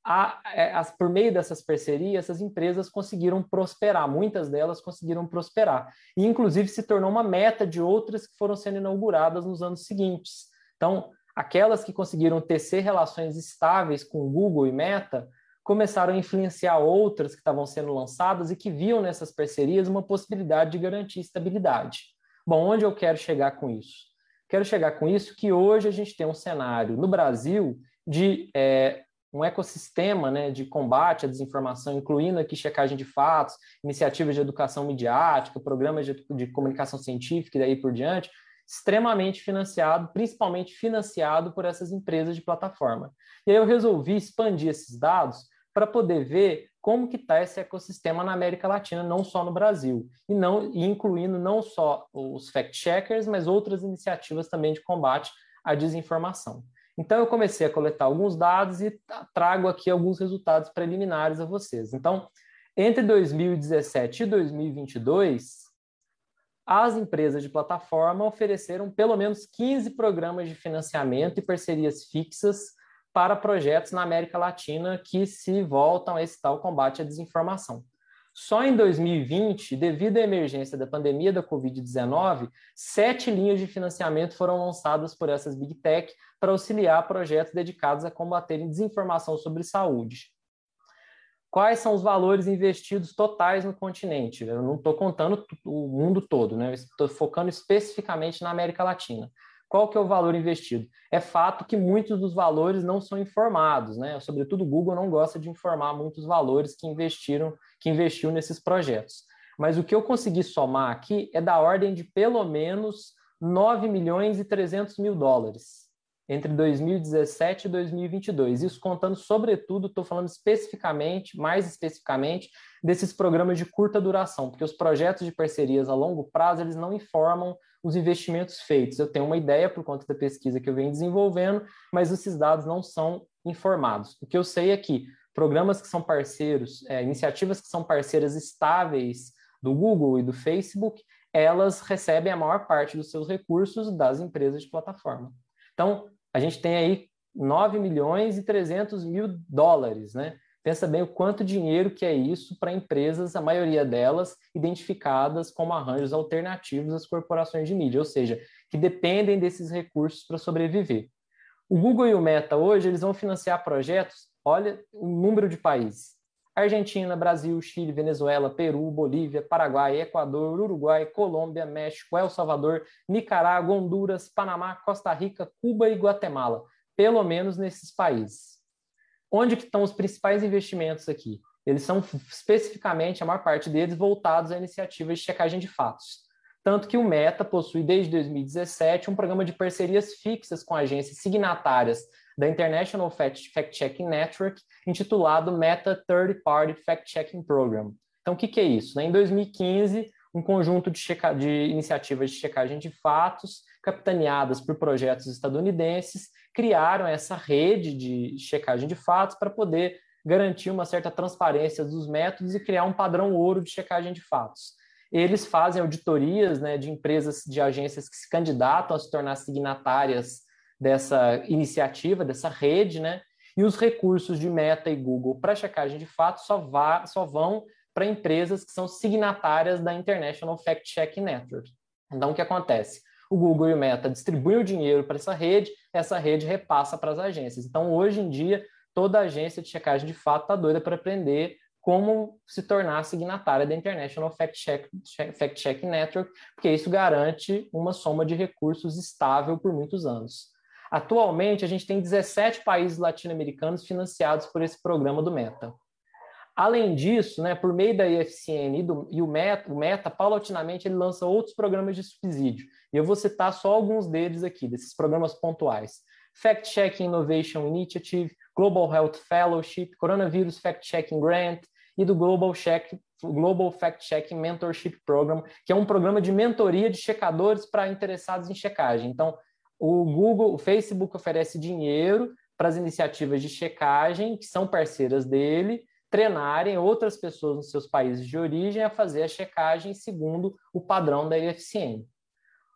a, é, as, por meio dessas parcerias, essas empresas conseguiram prosperar, muitas delas conseguiram prosperar. E, inclusive, se tornou uma meta de outras que foram sendo inauguradas nos anos seguintes. Então, aquelas que conseguiram tecer relações estáveis com Google e Meta começaram a influenciar outras que estavam sendo lançadas e que viam nessas parcerias uma possibilidade de garantir estabilidade. Bom, onde eu quero chegar com isso? Quero chegar com isso que hoje a gente tem um cenário no Brasil de é, um ecossistema né, de combate à desinformação, incluindo aqui checagem de fatos, iniciativas de educação midiática, programas de, de comunicação científica e daí por diante, extremamente financiado, principalmente financiado por essas empresas de plataforma. E aí eu resolvi expandir esses dados para poder ver como que está esse ecossistema na América Latina, não só no Brasil, e não e incluindo não só os fact-checkers, mas outras iniciativas também de combate à desinformação. Então, eu comecei a coletar alguns dados e trago aqui alguns resultados preliminares a vocês. Então, entre 2017 e 2022, as empresas de plataforma ofereceram pelo menos 15 programas de financiamento e parcerias fixas para projetos na América Latina que se voltam a esse tal combate à desinformação. Só em 2020, devido à emergência da pandemia da Covid-19, sete linhas de financiamento foram lançadas por essas Big Tech para auxiliar projetos dedicados a combaterem desinformação sobre saúde. Quais são os valores investidos totais no continente? Eu não estou contando o mundo todo, né? estou focando especificamente na América Latina. Qual que é o valor investido? É fato que muitos dos valores não são informados, né? Sobretudo o Google não gosta de informar muitos valores que investiram, que investiu nesses projetos. Mas o que eu consegui somar aqui é da ordem de pelo menos 9 milhões e 300 mil dólares entre 2017 e 2022. Isso contando, sobretudo, estou falando especificamente, mais especificamente, desses programas de curta duração, porque os projetos de parcerias a longo prazo, eles não informam os investimentos feitos. Eu tenho uma ideia por conta da pesquisa que eu venho desenvolvendo, mas esses dados não são informados. O que eu sei é que programas que são parceiros, é, iniciativas que são parceiras estáveis do Google e do Facebook, elas recebem a maior parte dos seus recursos das empresas de plataforma. Então, a gente tem aí 9 milhões e 300 mil dólares, né? Pensa bem o quanto dinheiro que é isso para empresas, a maioria delas identificadas como arranjos alternativos às corporações de mídia, ou seja, que dependem desses recursos para sobreviver. O Google e o Meta hoje eles vão financiar projetos, olha o número de países. Argentina, Brasil, Chile, Venezuela, Peru, Bolívia, Paraguai, Equador, Uruguai, Colômbia, México, El Salvador, Nicarágua, Honduras, Panamá, Costa Rica, Cuba e Guatemala, pelo menos nesses países. Onde que estão os principais investimentos aqui? Eles são especificamente, a maior parte deles, voltados a iniciativas de checagem de fatos. Tanto que o Meta possui, desde 2017, um programa de parcerias fixas com agências signatárias da International Fact Checking Network, intitulado Meta Third Party Fact Checking Program. Então, o que, que é isso? Em 2015, um conjunto de, checa... de iniciativas de checagem de fatos, capitaneadas por projetos estadunidenses, criaram essa rede de checagem de fatos para poder garantir uma certa transparência dos métodos e criar um padrão ouro de checagem de fatos. Eles fazem auditorias né, de empresas, de agências que se candidatam a se tornar signatárias dessa iniciativa, dessa rede, né? E os recursos de Meta e Google para checagem de fatos só, vá, só vão para empresas que são signatárias da International Fact Checking Network. Então, o que acontece? o Google e o Meta distribuem o dinheiro para essa rede, essa rede repassa para as agências. Então, hoje em dia, toda agência de checagem de fato está doida para aprender como se tornar signatária da International Fact Check, Fact Check Network, porque isso garante uma soma de recursos estável por muitos anos. Atualmente, a gente tem 17 países latino-americanos financiados por esse programa do Meta. Além disso, né, por meio da IFCN e, do, e o, Meta, o Meta, paulatinamente, ele lança outros programas de subsídio. E eu vou citar só alguns deles aqui, desses programas pontuais. Fact Checking Innovation Initiative, Global Health Fellowship, Coronavirus Fact Checking Grant e do Global, Check, Global Fact Checking Mentorship Program, que é um programa de mentoria de checadores para interessados em checagem. Então, o Google, o Facebook oferece dinheiro para as iniciativas de checagem, que são parceiras dele, treinarem outras pessoas nos seus países de origem a fazer a checagem segundo o padrão da IFCN.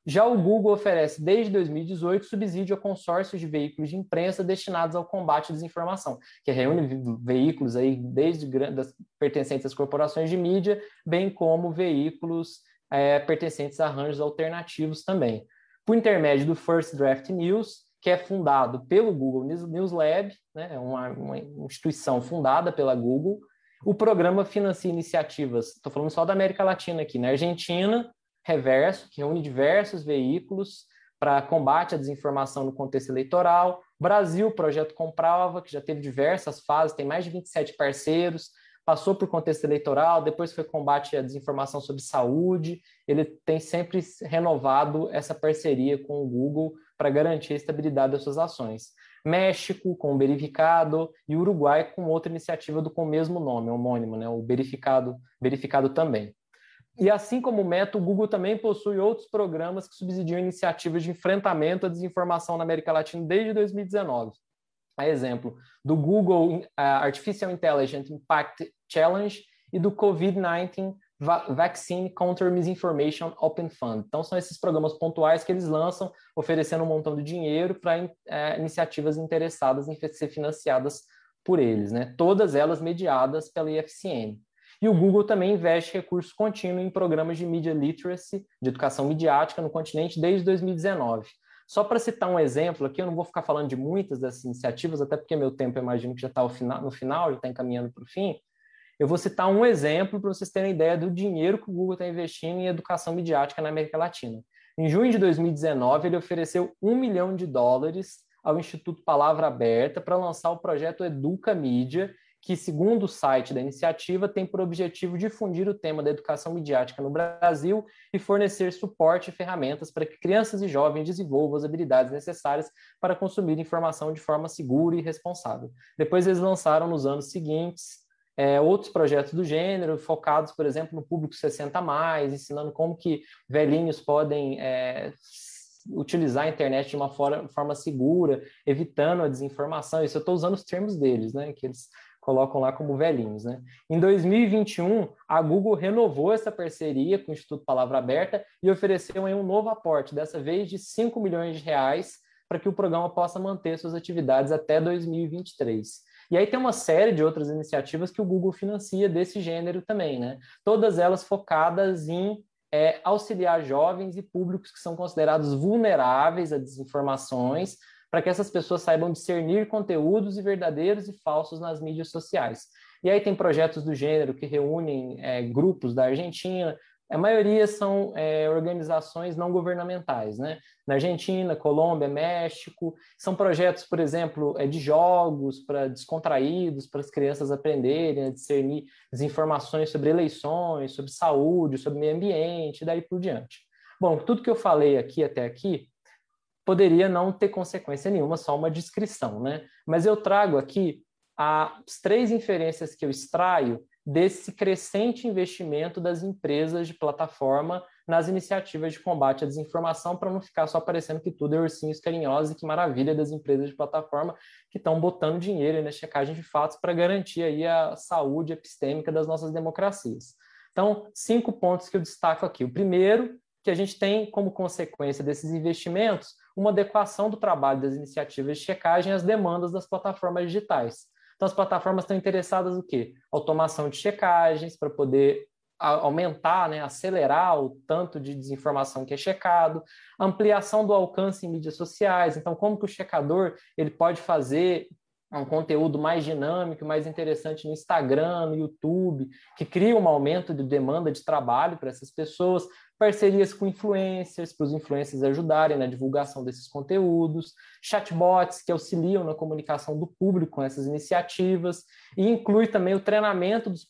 Já o Google oferece, desde 2018, subsídio a consórcios de veículos de imprensa destinados ao combate à desinformação, que reúne veículos aí desde das, pertencentes às corporações de mídia, bem como veículos é, pertencentes a arranjos alternativos também. Por intermédio do First Draft News, que é fundado pelo Google News Lab, né, é uma, uma instituição fundada pela Google. O programa financia iniciativas, estou falando só da América Latina aqui, na né, Argentina, Reverso, que reúne diversos veículos para combate à desinformação no contexto eleitoral. Brasil, Projeto Comprova, que já teve diversas fases, tem mais de 27 parceiros, passou por contexto eleitoral, depois foi combate à desinformação sobre saúde. Ele tem sempre renovado essa parceria com o Google para garantir a estabilidade das suas ações. México com o Verificado e Uruguai com outra iniciativa do com o mesmo nome, homônimo, né, o Verificado, Verificado também. E assim como o Meta, o Google também possui outros programas que subsidiam iniciativas de enfrentamento à desinformação na América Latina desde 2019. A exemplo do Google Artificial Intelligence Impact Challenge e do COVID-19 Vaccine Counter Misinformation Open Fund. Então, são esses programas pontuais que eles lançam, oferecendo um montão de dinheiro para é, iniciativas interessadas em ser financiadas por eles, né? todas elas mediadas pela IFCN. E o Google também investe recursos contínuos em programas de media literacy, de educação midiática no continente desde 2019. Só para citar um exemplo aqui, eu não vou ficar falando de muitas dessas iniciativas, até porque meu tempo, eu imagino que já está no final, já está encaminhando para o fim, eu vou citar um exemplo para vocês terem ideia do dinheiro que o Google está investindo em educação midiática na América Latina. Em junho de 2019, ele ofereceu um milhão de dólares ao Instituto Palavra Aberta para lançar o projeto Educa Mídia, que, segundo o site da iniciativa, tem por objetivo difundir o tema da educação midiática no Brasil e fornecer suporte e ferramentas para que crianças e jovens desenvolvam as habilidades necessárias para consumir informação de forma segura e responsável. Depois, eles lançaram nos anos seguintes é, outros projetos do gênero, focados, por exemplo, no público 60 mais, ensinando como que velhinhos podem é, utilizar a internet de uma forma, forma, segura, evitando a desinformação. Isso eu estou usando os termos deles, né? Que eles colocam lá como velhinhos, né? Em 2021, a Google renovou essa parceria com o Instituto Palavra Aberta e ofereceu um novo aporte, dessa vez de 5 milhões de reais para que o programa possa manter suas atividades até 2023. E aí tem uma série de outras iniciativas que o Google financia desse gênero também, né? Todas elas focadas em é, auxiliar jovens e públicos que são considerados vulneráveis a desinformações, para que essas pessoas saibam discernir conteúdos verdadeiros e falsos nas mídias sociais. E aí tem projetos do gênero que reúnem é, grupos da Argentina, a maioria são é, organizações não governamentais, né? Na Argentina, Colômbia, México, são projetos, por exemplo, é, de jogos para descontraídos, para as crianças aprenderem a discernir informações sobre eleições, sobre saúde, sobre meio ambiente, e daí por diante. Bom, tudo que eu falei aqui até aqui poderia não ter consequência nenhuma, só uma descrição, né? Mas eu trago aqui as três inferências que eu extraio desse crescente investimento das empresas de plataforma nas iniciativas de combate à desinformação, para não ficar só parecendo que tudo é ursinhos carinhosos e que maravilha das empresas de plataforma que estão botando dinheiro na checagem de fatos para garantir aí a saúde epistêmica das nossas democracias. Então, cinco pontos que eu destaco aqui. O primeiro, que a gente tem como consequência desses investimentos uma adequação do trabalho das iniciativas de checagem às demandas das plataformas digitais. Então, as plataformas estão interessadas no quê? Automação de checagens para poder aumentar, né, acelerar o tanto de desinformação que é checado, ampliação do alcance em mídias sociais. Então, como que o checador ele pode fazer um conteúdo mais dinâmico, mais interessante no Instagram, no YouTube, que cria um aumento de demanda de trabalho para essas pessoas, parcerias com influencers, para os influencers ajudarem na divulgação desses conteúdos, chatbots que auxiliam na comunicação do público com essas iniciativas, e inclui também o treinamento dos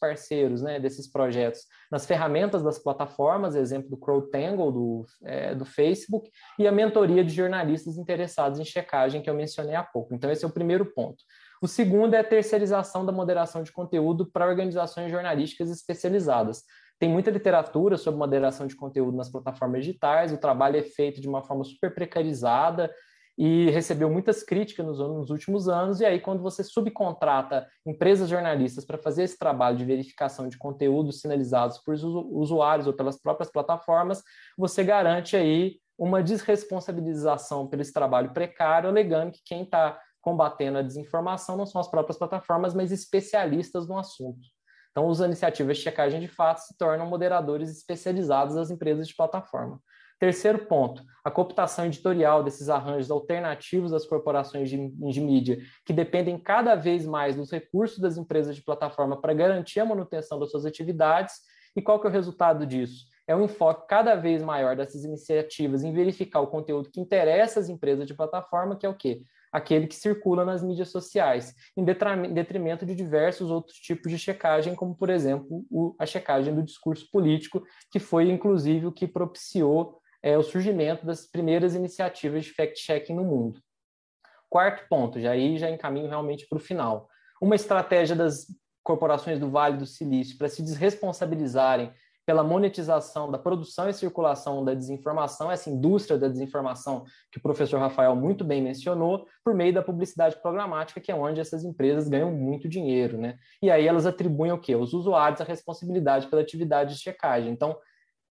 parceiros né, desses projetos nas ferramentas das plataformas, exemplo do CrowdTangle, do, é, do Facebook, e a mentoria de jornalistas interessados em checagem, que eu mencionei há pouco. Então, esse é o primeiro ponto. O segundo é a terceirização da moderação de conteúdo para organizações jornalísticas especializadas. Tem muita literatura sobre moderação de conteúdo nas plataformas digitais, o trabalho é feito de uma forma super precarizada e recebeu muitas críticas nos, nos últimos anos. E aí, quando você subcontrata empresas jornalistas para fazer esse trabalho de verificação de conteúdos sinalizados por usuários ou pelas próprias plataformas, você garante aí uma desresponsabilização pelo esse trabalho precário, alegando que quem está combatendo a desinformação não são as próprias plataformas, mas especialistas no assunto. Então, as iniciativas de checagem de fatos se tornam moderadores especializados das empresas de plataforma. Terceiro ponto, a cooptação editorial desses arranjos alternativos das corporações de, de, mídia, que dependem cada vez mais dos recursos das empresas de plataforma para garantir a manutenção das suas atividades. E qual que é o resultado disso? É um enfoque cada vez maior dessas iniciativas em verificar o conteúdo que interessa às empresas de plataforma, que é o quê? Aquele que circula nas mídias sociais, em detrimento de diversos outros tipos de checagem, como, por exemplo, a checagem do discurso político, que foi, inclusive, o que propiciou é, o surgimento das primeiras iniciativas de fact-checking no mundo. Quarto ponto, já aí já encaminho realmente para o final. Uma estratégia das corporações do Vale do Silício para se desresponsabilizarem pela monetização da produção e circulação da desinformação, essa indústria da desinformação que o professor Rafael muito bem mencionou, por meio da publicidade programática, que é onde essas empresas ganham muito dinheiro, né? E aí elas atribuem o quê? Os usuários a responsabilidade pela atividade de checagem. Então,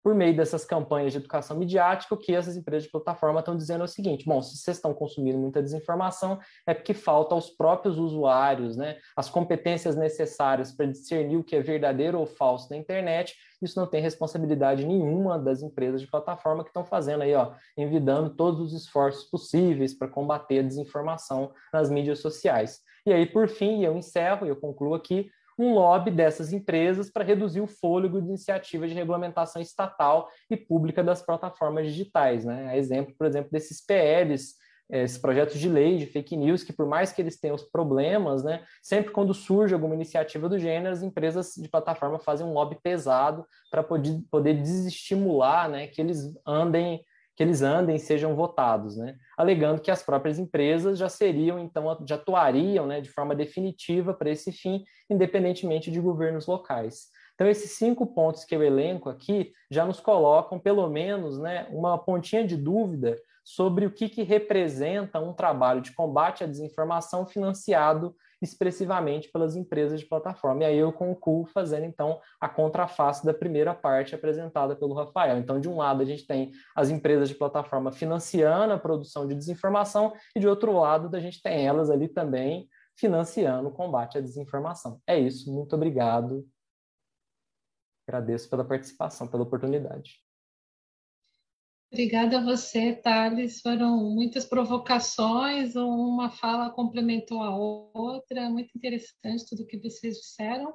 por meio dessas campanhas de educação midiática, o que essas empresas de plataforma estão dizendo é o seguinte: bom, se vocês estão consumindo muita desinformação, é porque falta aos próprios usuários né, as competências necessárias para discernir o que é verdadeiro ou falso na internet. Isso não tem responsabilidade nenhuma das empresas de plataforma que estão fazendo aí, ó, envidando todos os esforços possíveis para combater a desinformação nas mídias sociais. E aí, por fim, eu encerro e eu concluo aqui um lobby dessas empresas para reduzir o fôlego de iniciativas de regulamentação estatal e pública das plataformas digitais. Né? A exemplo, por exemplo, desses PLs, eh, esses projetos de lei de fake news, que por mais que eles tenham os problemas, né, sempre quando surge alguma iniciativa do gênero, as empresas de plataforma fazem um lobby pesado para poder, poder desestimular né, que eles andem que eles andem e sejam votados, né? alegando que as próprias empresas já seriam, então, já atuariam né, de forma definitiva para esse fim, independentemente de governos locais. Então, esses cinco pontos que eu elenco aqui já nos colocam, pelo menos, né, uma pontinha de dúvida sobre o que, que representa um trabalho de combate à desinformação financiado expressivamente pelas empresas de plataforma. E aí eu concluo fazendo, então, a contraface da primeira parte apresentada pelo Rafael. Então, de um lado, a gente tem as empresas de plataforma financiando a produção de desinformação, e de outro lado, a gente tem elas ali também financiando o combate à desinformação. É isso, muito obrigado. Agradeço pela participação, pela oportunidade. Obrigada a você, Thales. Foram muitas provocações, uma fala complementou a outra, muito interessante tudo que vocês disseram.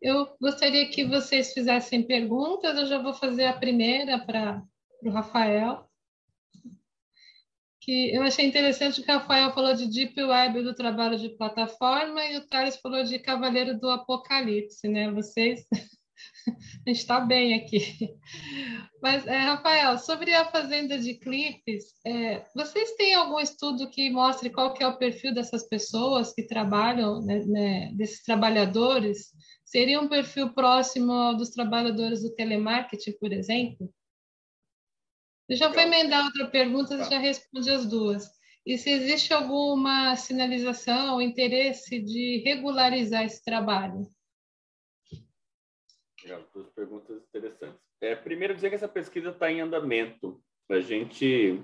Eu gostaria que vocês fizessem perguntas, eu já vou fazer a primeira para o Rafael. Que eu achei interessante que o Rafael falou de Deep Web do trabalho de plataforma e o Thales falou de Cavaleiro do Apocalipse, né? Vocês a gente está bem aqui. Mas, é, Rafael, sobre a fazenda de clipes, é, vocês têm algum estudo que mostre qual que é o perfil dessas pessoas que trabalham, né, né, desses trabalhadores? Seria um perfil próximo dos trabalhadores do telemarketing, por exemplo? Eu já vou emendar outra pergunta, você já responde as duas. E se existe alguma sinalização, interesse de regularizar esse trabalho? Duas perguntas interessantes. É, primeiro, dizer que essa pesquisa está em andamento. A gente,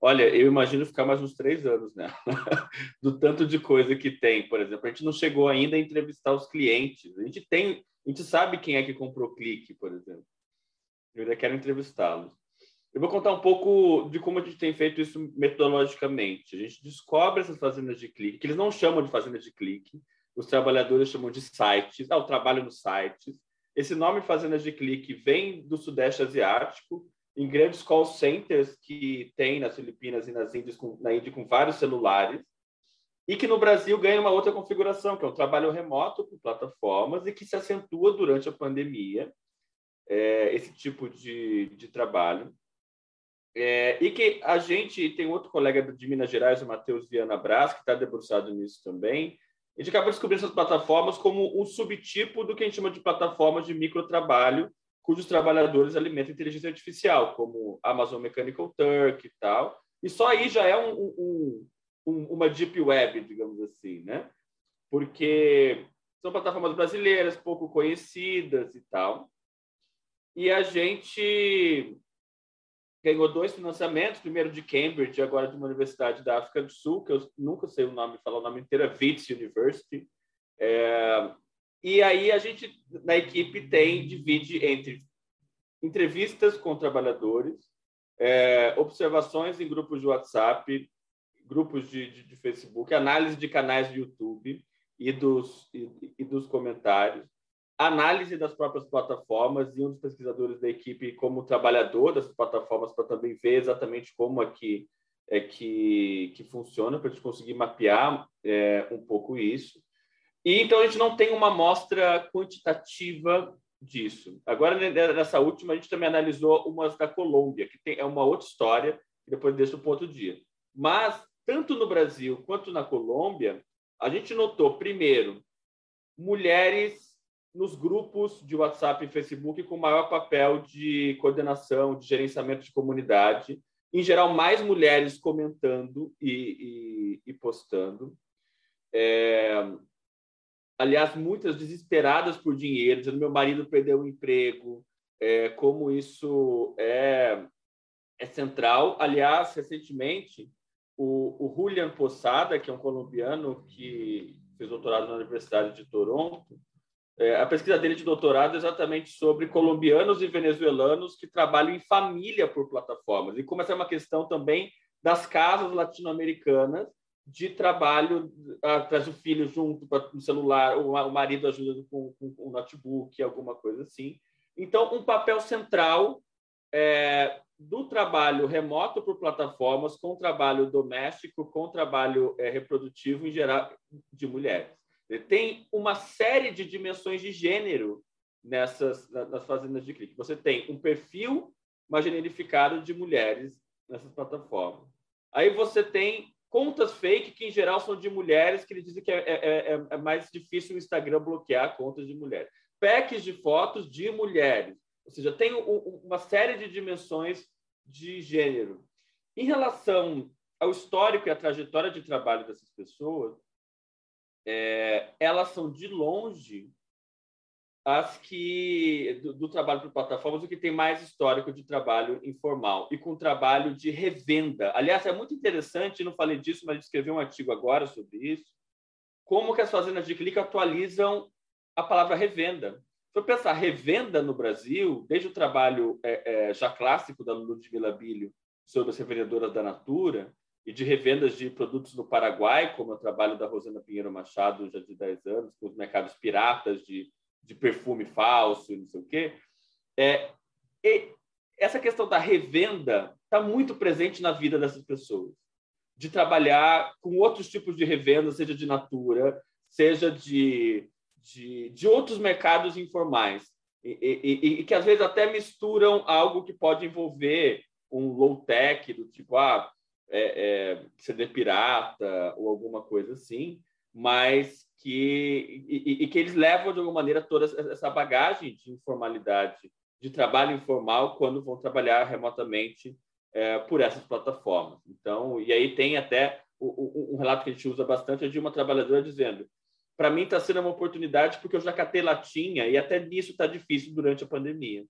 olha, eu imagino ficar mais uns três anos, né? Do tanto de coisa que tem. Por exemplo, a gente não chegou ainda a entrevistar os clientes. A gente tem, a gente sabe quem é que comprou clique, por exemplo. Eu ainda quero entrevistá-los. Eu vou contar um pouco de como a gente tem feito isso metodologicamente. A gente descobre essas fazendas de clique, que eles não chamam de fazendas de clique, os trabalhadores chamam de sites, ah, o trabalho nos sites. Esse nome Fazendas de Clique vem do Sudeste Asiático, em grandes call centers que tem nas Filipinas e nas Índias, com, na Índia com vários celulares, e que no Brasil ganha uma outra configuração, que é o trabalho remoto por plataformas e que se acentua durante a pandemia, é, esse tipo de, de trabalho. É, e que a gente tem outro colega de Minas Gerais, o Matheus Viana Brás, que está debruçado nisso também, a gente acaba descobrindo essas plataformas como um subtipo do que a gente chama de plataformas de microtrabalho, cujos trabalhadores alimentam inteligência artificial, como Amazon Mechanical Turk e tal. E só aí já é um, um, um, uma deep web, digamos assim, né? Porque são plataformas brasileiras, pouco conhecidas e tal. E a gente ganhou dois financiamentos, primeiro de Cambridge, agora de uma universidade da África do Sul, que eu nunca sei o nome, falar o nome inteiro, é Wits University. É, e aí a gente, na equipe, tem, divide entre entrevistas com trabalhadores, é, observações em grupos de WhatsApp, grupos de, de, de, Facebook, análise de canais de YouTube e dos, e, e dos comentários, análise das próprias plataformas e um dos pesquisadores da equipe como trabalhador dessas plataformas para também ver exatamente como aqui é que, que funciona, para a gente conseguir mapear é, um pouco isso. E então a gente não tem uma amostra quantitativa disso. Agora, nessa última, a gente também analisou umas da Colômbia, que tem, é uma outra história, e depois deixa para outro dia. Mas, tanto no Brasil quanto na Colômbia, a gente notou, primeiro, mulheres nos grupos de WhatsApp e Facebook com maior papel de coordenação, de gerenciamento de comunidade. Em geral, mais mulheres comentando e, e, e postando. É... Aliás, muitas desesperadas por dinheiro, dizendo meu marido perdeu o emprego, é, como isso é, é central. Aliás, recentemente, o, o Julian Possada, que é um colombiano que fez doutorado na Universidade de Toronto, é, a pesquisa dele de doutorado é exatamente sobre colombianos e venezuelanos que trabalham em família por plataformas. E como essa é uma questão também das casas latino-americanas de trabalho, ah, traz o filho junto no celular, o marido ajuda com, o notebook, alguma coisa assim. Então, um papel central é, do trabalho remoto por plataformas com trabalho doméstico, com trabalho é, reprodutivo em geral de mulheres. Tem uma série de dimensões de gênero nessas nas fazendas de clique. Você tem um perfil mais generificado de mulheres nessas plataformas. Aí você tem contas fake que em geral são de mulheres que eles dizem que é, é, é, é mais difícil o Instagram bloquear contas de mulheres. Packs de fotos de mulheres. Ou seja, tem uma série de dimensões de gênero. Em relação ao histórico e à trajetória de trabalho dessas pessoas, é, elas são de longe as que do, do trabalho por plataformas o que tem mais histórico de trabalho informal e com trabalho de revenda. Aliás, é muito interessante, não falei disso, mas escrevi um artigo agora sobre isso, como que as fazendas de clique atualizam a palavra revenda. Se eu pensar revenda no Brasil, desde o trabalho é, é, já clássico da Ludmila Bilho sobre as revendedoras da Natura, e de revendas de produtos no Paraguai, como o trabalho da Rosana Pinheiro Machado já de 10 anos, com os mercados piratas de, de perfume falso e não sei o quê. É, essa questão da revenda está muito presente na vida dessas pessoas, de trabalhar com outros tipos de revenda, seja de natura, seja de, de, de outros mercados informais, e, e, e, que às vezes até misturam algo que pode envolver um low-tech, do tipo, ah, é, é, CD pirata ou alguma coisa assim, mas que e, e, que eles levam de alguma maneira toda essa bagagem de informalidade, de trabalho informal quando vão trabalhar remotamente é, por essas plataformas. Então, e aí tem até o, o, um relato que a gente usa bastante é de uma trabalhadora dizendo: para mim está sendo uma oportunidade porque eu já catei latinha e até nisso está difícil durante a pandemia.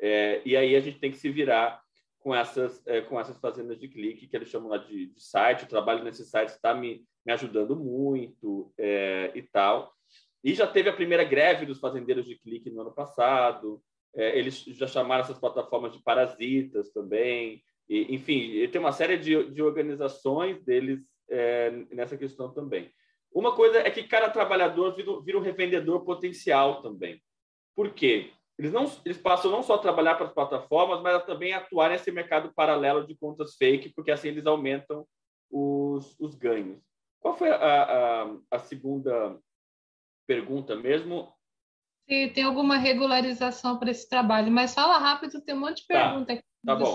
É, e aí a gente tem que se virar com essas, é, com essas fazendas de clique, que eles chamam lá de, de site. O trabalho nesse site está me, me ajudando muito é, e tal. E já teve a primeira greve dos fazendeiros de clique no ano passado. É, eles já chamaram essas plataformas de parasitas também. E, enfim, tem uma série de, de organizações deles é, nessa questão também. Uma coisa é que cada trabalhador vira, vira um revendedor potencial também. Por quê? Eles, não, eles passam não só a trabalhar para as plataformas, mas também a atuar nesse mercado paralelo de contas fake, porque assim eles aumentam os, os ganhos. Qual foi a, a, a segunda pergunta mesmo? Se tem alguma regularização para esse trabalho, mas fala rápido, tem um monte de tá, pergunta tá, aqui. Tá bom.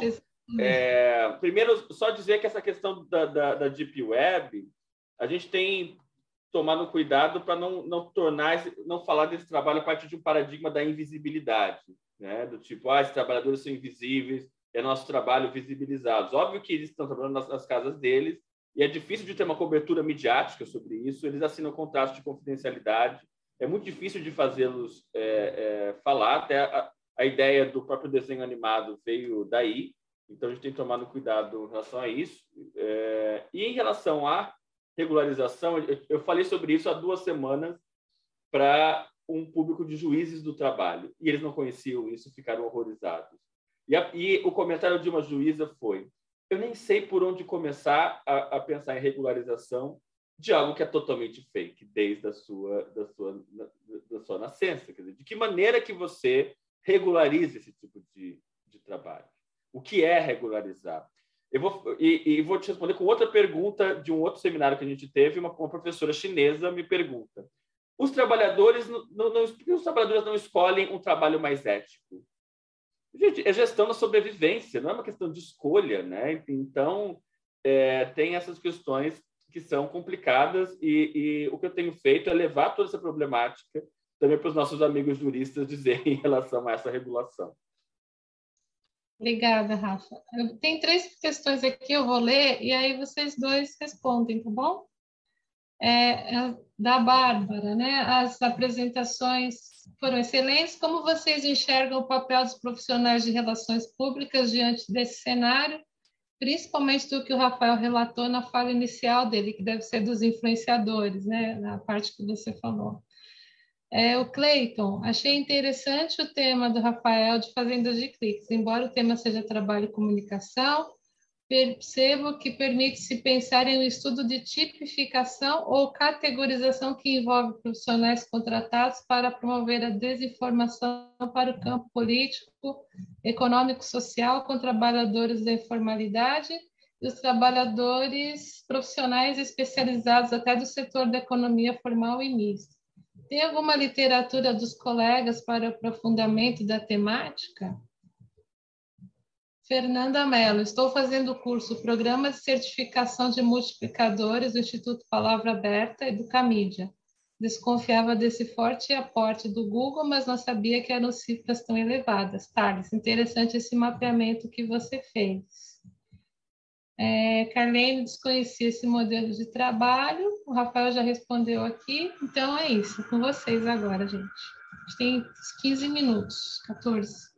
É, primeiro, só dizer que essa questão da, da, da Deep Web, a gente tem tomando cuidado para não, não tornar, não falar desse trabalho a partir de um paradigma da invisibilidade, né? do tipo, ah, esses trabalhadores são invisíveis, é nosso trabalho visibilizados. Óbvio que eles estão trabalhando nas, nas casas deles e é difícil de ter uma cobertura midiática sobre isso, eles assinam contratos de confidencialidade, é muito difícil de fazê-los é, é, falar, até a, a ideia do próprio desenho animado veio daí, então a gente tem tomar cuidado em relação a isso. É, e em relação a regularização, eu falei sobre isso há duas semanas para um público de juízes do trabalho, e eles não conheciam isso, ficaram horrorizados. E, a, e o comentário de uma juíza foi: eu nem sei por onde começar a, a, pensar em regularização de algo que é totalmente fake desde a sua da sua da sua nascença, quer dizer, de que maneira que você regulariza esse tipo de, de trabalho? O que é regularizar? Eu vou, e, e, vou te responder com outra pergunta de um outro seminário que a gente teve. Uma, uma professora chinesa me pergunta: os trabalhadores não, os trabalhadores não escolhem um trabalho mais ético? Gente, é gestão da sobrevivência, não é uma questão de escolha, né? Então, é, tem essas questões que são complicadas e, e, o que eu tenho feito é levar toda essa problemática também para os nossos amigos juristas dizerem em relação a essa regulação. Obrigada, Rafa. Eu, tem três questões aqui, eu vou ler e aí vocês dois respondem, tá bom? É, é, da Bárbara, né? As apresentações foram excelentes. Como vocês enxergam o papel dos profissionais de relações públicas diante desse cenário, principalmente do que o Rafael relatou na fala inicial dele, que deve ser dos influenciadores, né? Na parte que você falou. É, o Cleiton, achei interessante o tema do Rafael de fazendas de cliques. Embora o tema seja trabalho e comunicação, percebo que permite-se pensar em um estudo de tipificação ou categorização que envolve profissionais contratados para promover a desinformação para o campo político, econômico, social com trabalhadores da informalidade e os trabalhadores profissionais especializados até do setor da economia formal e mista. Tem alguma literatura dos colegas para aprofundamento da temática? Fernanda Mello, estou fazendo o curso Programa de Certificação de Multiplicadores do Instituto Palavra Aberta e do Camídia. Desconfiava desse forte aporte do Google, mas não sabia que eram cifras tão elevadas. Thales, interessante esse mapeamento que você fez. É, Carlene desconhecia esse modelo de trabalho, o Rafael já respondeu aqui, então é isso, com vocês agora, gente. A gente tem 15 minutos, 14.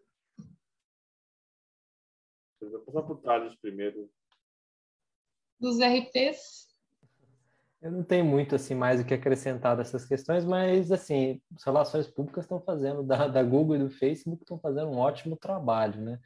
Eu vou passar para o Thales primeiro. Dos RPs? Eu não tenho muito assim mais o que acrescentar dessas questões, mas assim, as relações públicas estão fazendo, da, da Google e do Facebook estão fazendo um ótimo trabalho, né?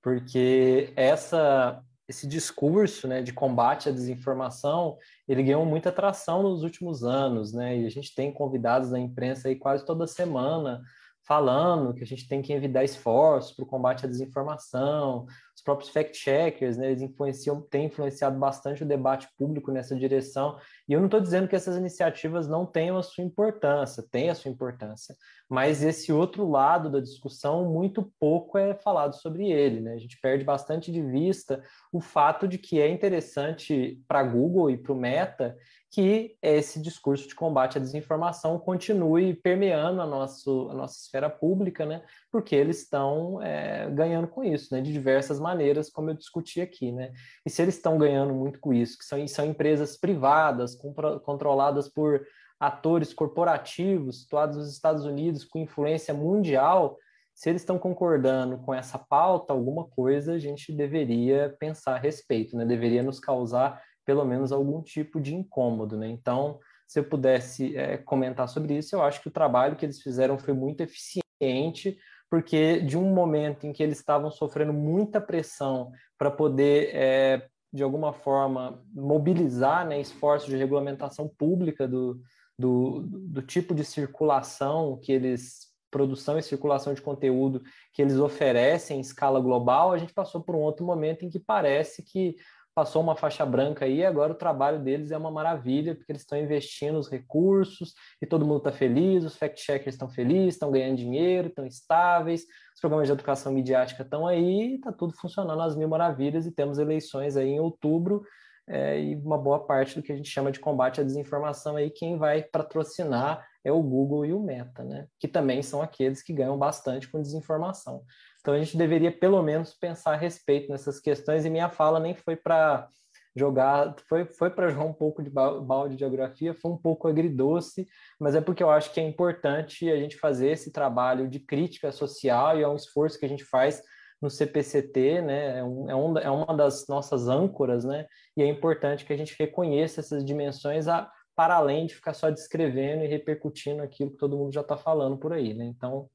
Porque essa esse discurso né, de combate à desinformação, ele ganhou muita atração nos últimos anos, né? E a gente tem convidados da imprensa aí quase toda semana falando que a gente tem que envidar esforços para o combate à desinformação, os próprios fact-checkers, né, eles influenciam, têm influenciado bastante o debate público nessa direção, e eu não estou dizendo que essas iniciativas não tenham a sua importância, tem a sua importância, mas esse outro lado da discussão, muito pouco é falado sobre ele, né, a gente perde bastante de vista o fato de que é interessante para Google e para o Meta que esse discurso de combate à desinformação continue permeando a, nosso, a nossa esfera pública, né? Porque eles estão é, ganhando com isso, né? De diversas maneiras, como eu discuti aqui, né? E se eles estão ganhando muito com isso, que são, são empresas privadas, controladas por atores corporativos situados nos Estados Unidos com influência mundial, se eles estão concordando com essa pauta, alguma coisa a gente deveria pensar a respeito, né? Deveria nos causar pelo menos algum tipo de incômodo, né? Então, se eu pudesse é, comentar sobre isso, eu acho que o trabalho que eles fizeram foi muito eficiente, porque de um momento em que eles estavam sofrendo muita pressão para poder, é, de alguma forma, mobilizar né, esforços de regulamentação pública do, do, do tipo de circulação que eles produção e circulação de conteúdo que eles oferecem em escala global, a gente passou por um outro momento em que parece que passou uma faixa branca aí, agora o trabalho deles é uma maravilha, porque eles estão investindo os recursos e todo mundo está feliz, os fact-checkers estão felizes, estão ganhando dinheiro, estão estáveis, os programas de educação midiática estão aí, está tudo funcionando às mil maravilhas e temos eleições aí em outubro é, e uma boa parte do que a gente chama de combate à desinformação aí, quem vai patrocinar é o Google e o Meta, né? Que também são aqueles que ganham bastante com desinformação. Então a gente deveria pelo menos pensar a respeito nessas questões e minha fala nem foi para jogar, foi, foi para jogar um pouco de balde de geografia, foi um pouco agridoce, mas é porque eu acho que é importante a gente fazer esse trabalho de crítica social e é um esforço que a gente faz no CPCT, né? É, um, é, é uma das nossas âncoras, né? E é importante que a gente reconheça essas dimensões a, para além de ficar só descrevendo e repercutindo aquilo que todo mundo já está falando por aí, né? Então,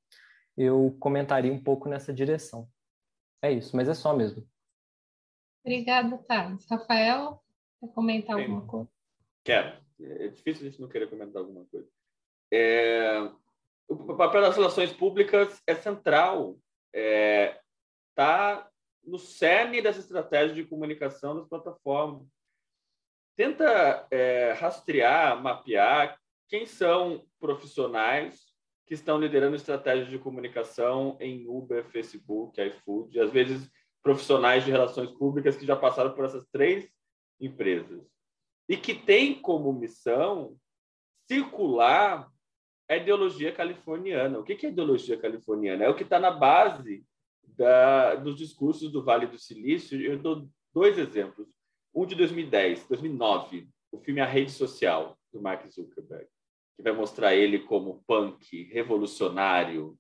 eu comentaria um pouco nessa direção. É isso, mas é só mesmo. Obrigada, Thales. Rafael, quer comentar Sim. alguma coisa? Quero. É difícil a gente não querer comentar alguma coisa. É... O papel das relações públicas é central. Está é... Tá no cerne dessa estratégia de comunicação das plataformas. Tenta é, rastrear, mapear quem são profissionais que estão liderando estratégias de comunicação em Uber, Facebook, iFood, às vezes profissionais de relações públicas que já passaram por essas três empresas e que têm como missão circular a ideologia californiana. O que é ideologia californiana? É o que está na base da, dos discursos do Vale do Silício. Eu dou dois exemplos. Um de 2010, 2009, o filme A Rede Social, do Mark Zuckerberg que vai mostrar ele como punk revolucionário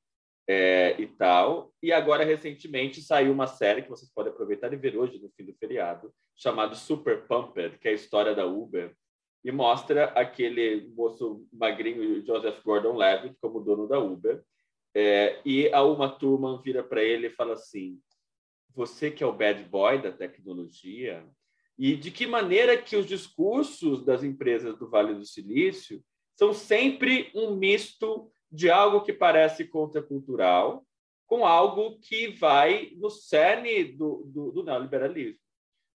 é, e tal. E agora, recentemente, saiu uma série que vocês podem aproveitar e ver hoje, no fim do feriado, chamado Super Pumped, que é a história da Uber, e mostra aquele moço magrinho, Joseph Gordon-Levitt, como dono da Uber. É, e a Uma Turma vira para ele e fala assim, você que é o bad boy da tecnologia, e de que maneira que os discursos das empresas do Vale do Silício são sempre um misto de algo que parece contracultural com algo que vai no cerne do, do, do neoliberalismo.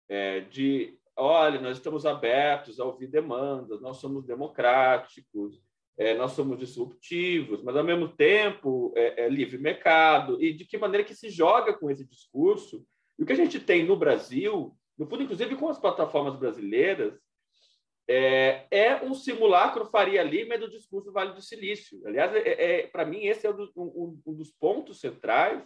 É, de, olha, nós estamos abertos a ouvir demandas, nós somos democráticos, é, nós somos disruptivos, mas, ao mesmo tempo, é, é livre mercado. E de que maneira que se joga com esse discurso? E o que a gente tem no Brasil, no fundo, inclusive com as plataformas brasileiras, é, é, um simulacro Faria Lima do discurso do Vale do Silício. Aliás, é, é para mim, esse é um, um, um, dos pontos centrais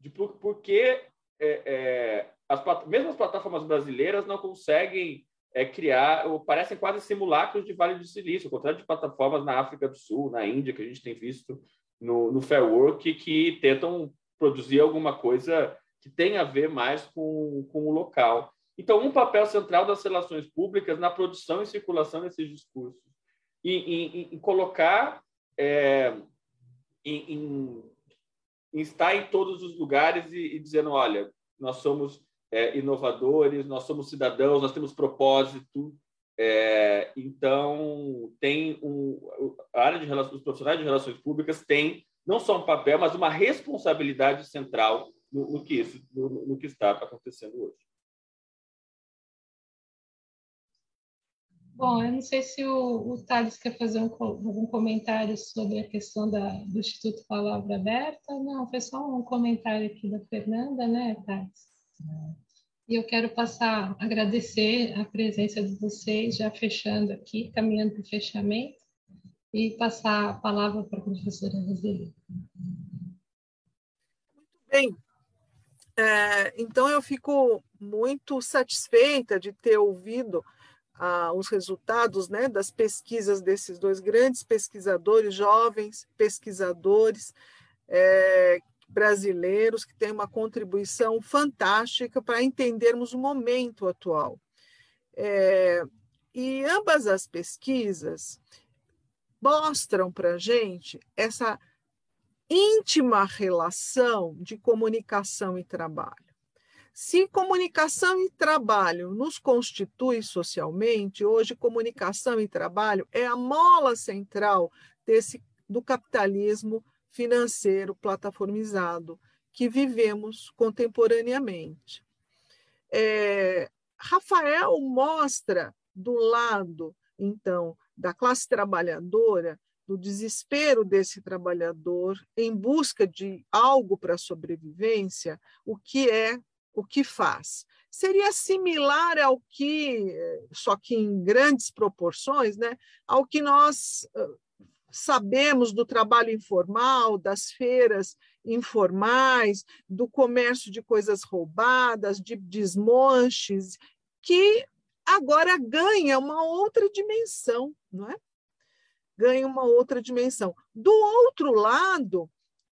de por, por que é, é, as, mesmo as plataformas brasileiras não conseguem é, criar, ou parecem quase simulacros de Vale do Silício, ao contrário de plataformas na África do Sul, na Índia, que a gente tem visto no, no Fair Work, que tentam produzir alguma coisa que tem a ver mais com, com o local. Então, um papel central das relações públicas na produção e circulação desses discursos. E, em colocar, é, em, em, em, estar em todos os lugares e, e dizendo: olha, nós somos é, inovadores, nós somos cidadãos, nós temos propósito. É, então, tem um, a área de relações, os profissionais de relações públicas têm não só um papel, mas uma responsabilidade central no, no que, isso, no, no que está acontecendo hoje. Bom, eu não sei se o, o Thales quer fazer um, algum comentário sobre a questão da, do Instituto Palavra Aberta. Não, foi só um comentário aqui da Fernanda, né, Thales? E eu quero passar, agradecer a presença de vocês, já fechando aqui, caminhando para o fechamento, e passar a palavra para a professora Roseli. Muito bem. É, então, eu fico muito satisfeita de ter ouvido os resultados né, das pesquisas desses dois grandes pesquisadores, jovens pesquisadores é, brasileiros, que têm uma contribuição fantástica para entendermos o momento atual. É, e ambas as pesquisas mostram para a gente essa íntima relação de comunicação e trabalho. Se comunicação e trabalho nos constitui socialmente, hoje comunicação e trabalho é a mola central desse do capitalismo financeiro plataformizado que vivemos contemporaneamente. É, Rafael mostra do lado, então, da classe trabalhadora, do desespero desse trabalhador em busca de algo para a sobrevivência, o que é o que faz. Seria similar ao que, só que em grandes proporções, né, ao que nós sabemos do trabalho informal, das feiras informais, do comércio de coisas roubadas, de desmonches, que agora ganha uma outra dimensão, não é? Ganha uma outra dimensão. Do outro lado,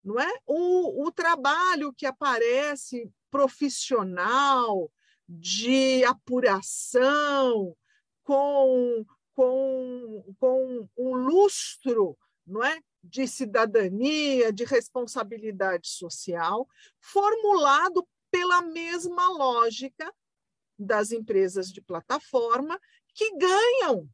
não é? O, o trabalho que aparece profissional, de apuração, com, com, com um lustro não é? de cidadania, de responsabilidade social, formulado pela mesma lógica das empresas de plataforma que ganham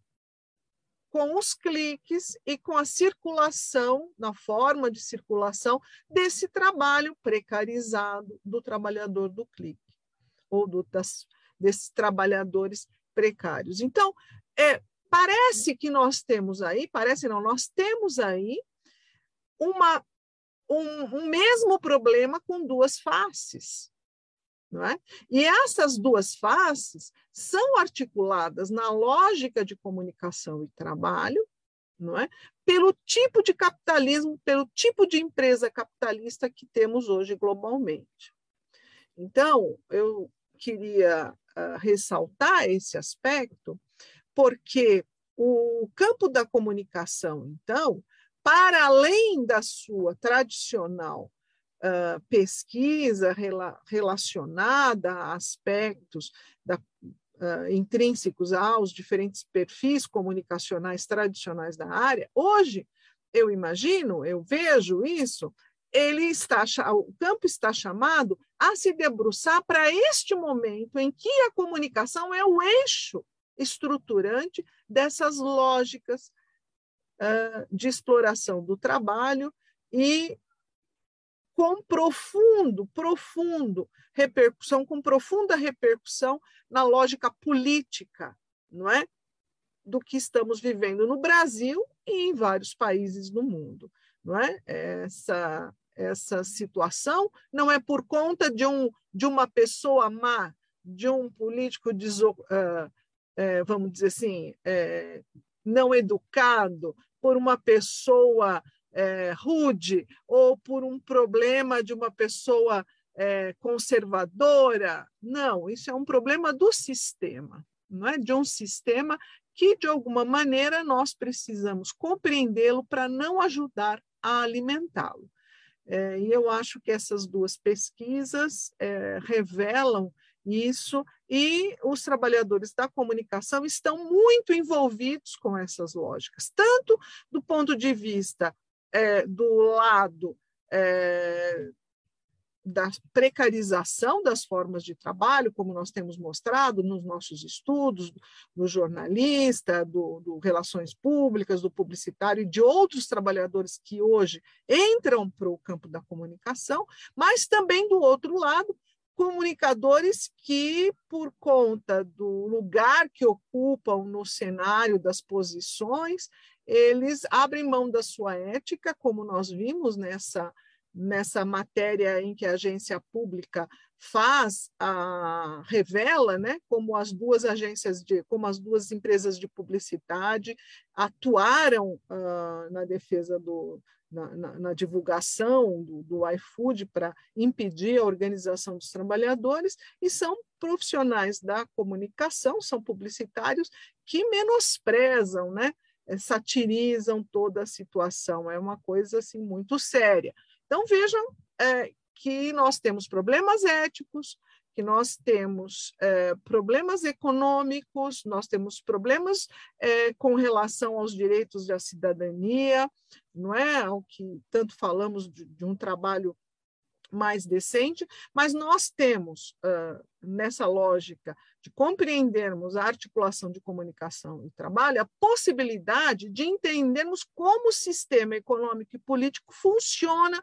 com os cliques e com a circulação, na forma de circulação desse trabalho precarizado do trabalhador do clique, ou do, das, desses trabalhadores precários. Então, é, parece que nós temos aí, parece não, nós temos aí uma, um, um mesmo problema com duas faces. Não é? E essas duas faces são articuladas na lógica de comunicação e trabalho, não é? pelo tipo de capitalismo, pelo tipo de empresa capitalista que temos hoje globalmente. Então, eu queria uh, ressaltar esse aspecto, porque o campo da comunicação, então, para além da sua tradicional uh, pesquisa rela relacionada a aspectos da, uh, intrínsecos aos diferentes perfis comunicacionais tradicionais da área, hoje, eu imagino, eu vejo isso, ele está, o campo está chamado a se debruçar para este momento em que a comunicação é o eixo estruturante dessas lógicas uh, de exploração do trabalho e com profundo, profundo repercussão, com profunda repercussão na lógica política, não é? Do que estamos vivendo no Brasil e em vários países do mundo, não é? Essa essa situação não é por conta de um de uma pessoa má, de um político deso, uh, vamos dizer assim, não educado, por uma pessoa é, rude ou por um problema de uma pessoa é, conservadora. Não, isso é um problema do sistema, não é de um sistema que, de alguma maneira, nós precisamos compreendê-lo para não ajudar a alimentá-lo. É, e eu acho que essas duas pesquisas é, revelam isso, e os trabalhadores da comunicação estão muito envolvidos com essas lógicas, tanto do ponto de vista é, do lado é, da precarização das formas de trabalho, como nós temos mostrado nos nossos estudos, do jornalista, do, do, relações públicas, do publicitário e de outros trabalhadores que hoje entram para o campo da comunicação, mas também do outro lado, comunicadores que, por conta do lugar que ocupam no cenário das posições, eles abrem mão da sua ética, como nós vimos nessa nessa matéria em que a agência pública faz a revela, né, como as duas agências de, como as duas empresas de publicidade atuaram uh, na defesa do na, na, na divulgação do, do iFood para impedir a organização dos trabalhadores e são profissionais da comunicação, são publicitários que menosprezam, né, satirizam toda a situação. É uma coisa assim muito séria. Então, vejam é, que nós temos problemas éticos, que nós temos é, problemas econômicos, nós temos problemas é, com relação aos direitos da cidadania, não é? O que tanto falamos de, de um trabalho mais decente, mas nós temos, uh, nessa lógica de compreendermos a articulação de comunicação e trabalho, a possibilidade de entendermos como o sistema econômico e político funciona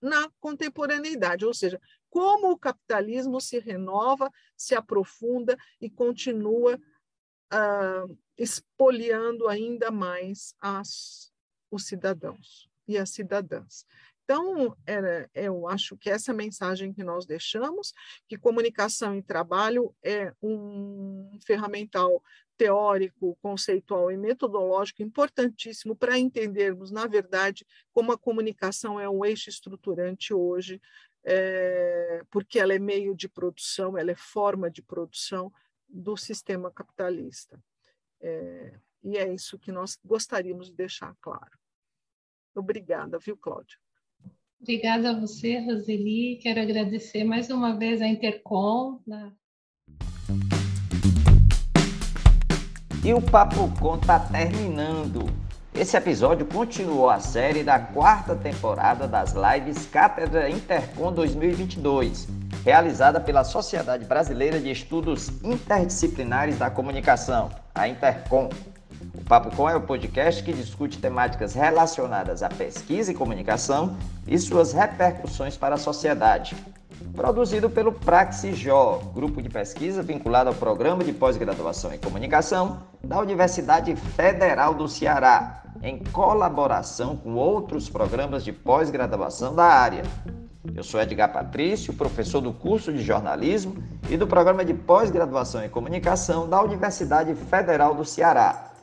na contemporaneidade, ou seja, como o capitalismo se renova, se aprofunda e continua uh, expoliando ainda mais as, os cidadãos e as cidadãs. Então, era, eu acho que essa mensagem que nós deixamos, que comunicação e trabalho é um ferramental teórico, conceitual e metodológico importantíssimo para entendermos, na verdade, como a comunicação é um eixo estruturante hoje, é, porque ela é meio de produção, ela é forma de produção do sistema capitalista. É, e é isso que nós gostaríamos de deixar claro. Obrigada, viu, Cláudia? Obrigada a você, Roseli. Quero agradecer mais uma vez a Intercom. Né? E o Papo Com tá terminando. Esse episódio continuou a série da quarta temporada das lives Cátedra Intercom 2022, realizada pela Sociedade Brasileira de Estudos Interdisciplinares da Comunicação, a Intercom. O Papo Com é o podcast que discute temáticas relacionadas à pesquisa e comunicação e suas repercussões para a sociedade produzido pelo Praxijó, grupo de pesquisa vinculado ao Programa de Pós-Graduação em Comunicação da Universidade Federal do Ceará, em colaboração com outros programas de pós-graduação da área. Eu sou Edgar Patrício, professor do curso de jornalismo e do Programa de Pós-Graduação em Comunicação da Universidade Federal do Ceará.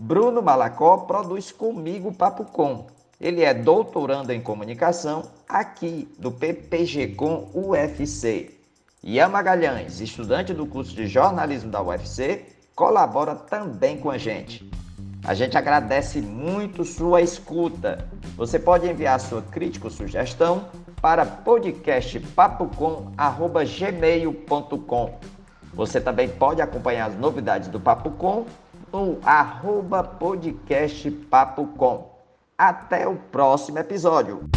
Bruno Malacó produz comigo Papo Com ele é doutorando em comunicação aqui do PPG com UFC. Ian Magalhães, estudante do curso de jornalismo da UFC, colabora também com a gente. A gente agradece muito sua escuta. Você pode enviar sua crítica ou sugestão para podcastpapocom.gmail.com. Você também pode acompanhar as novidades do Papo Com no arroba podcastpapocom. Até o próximo episódio.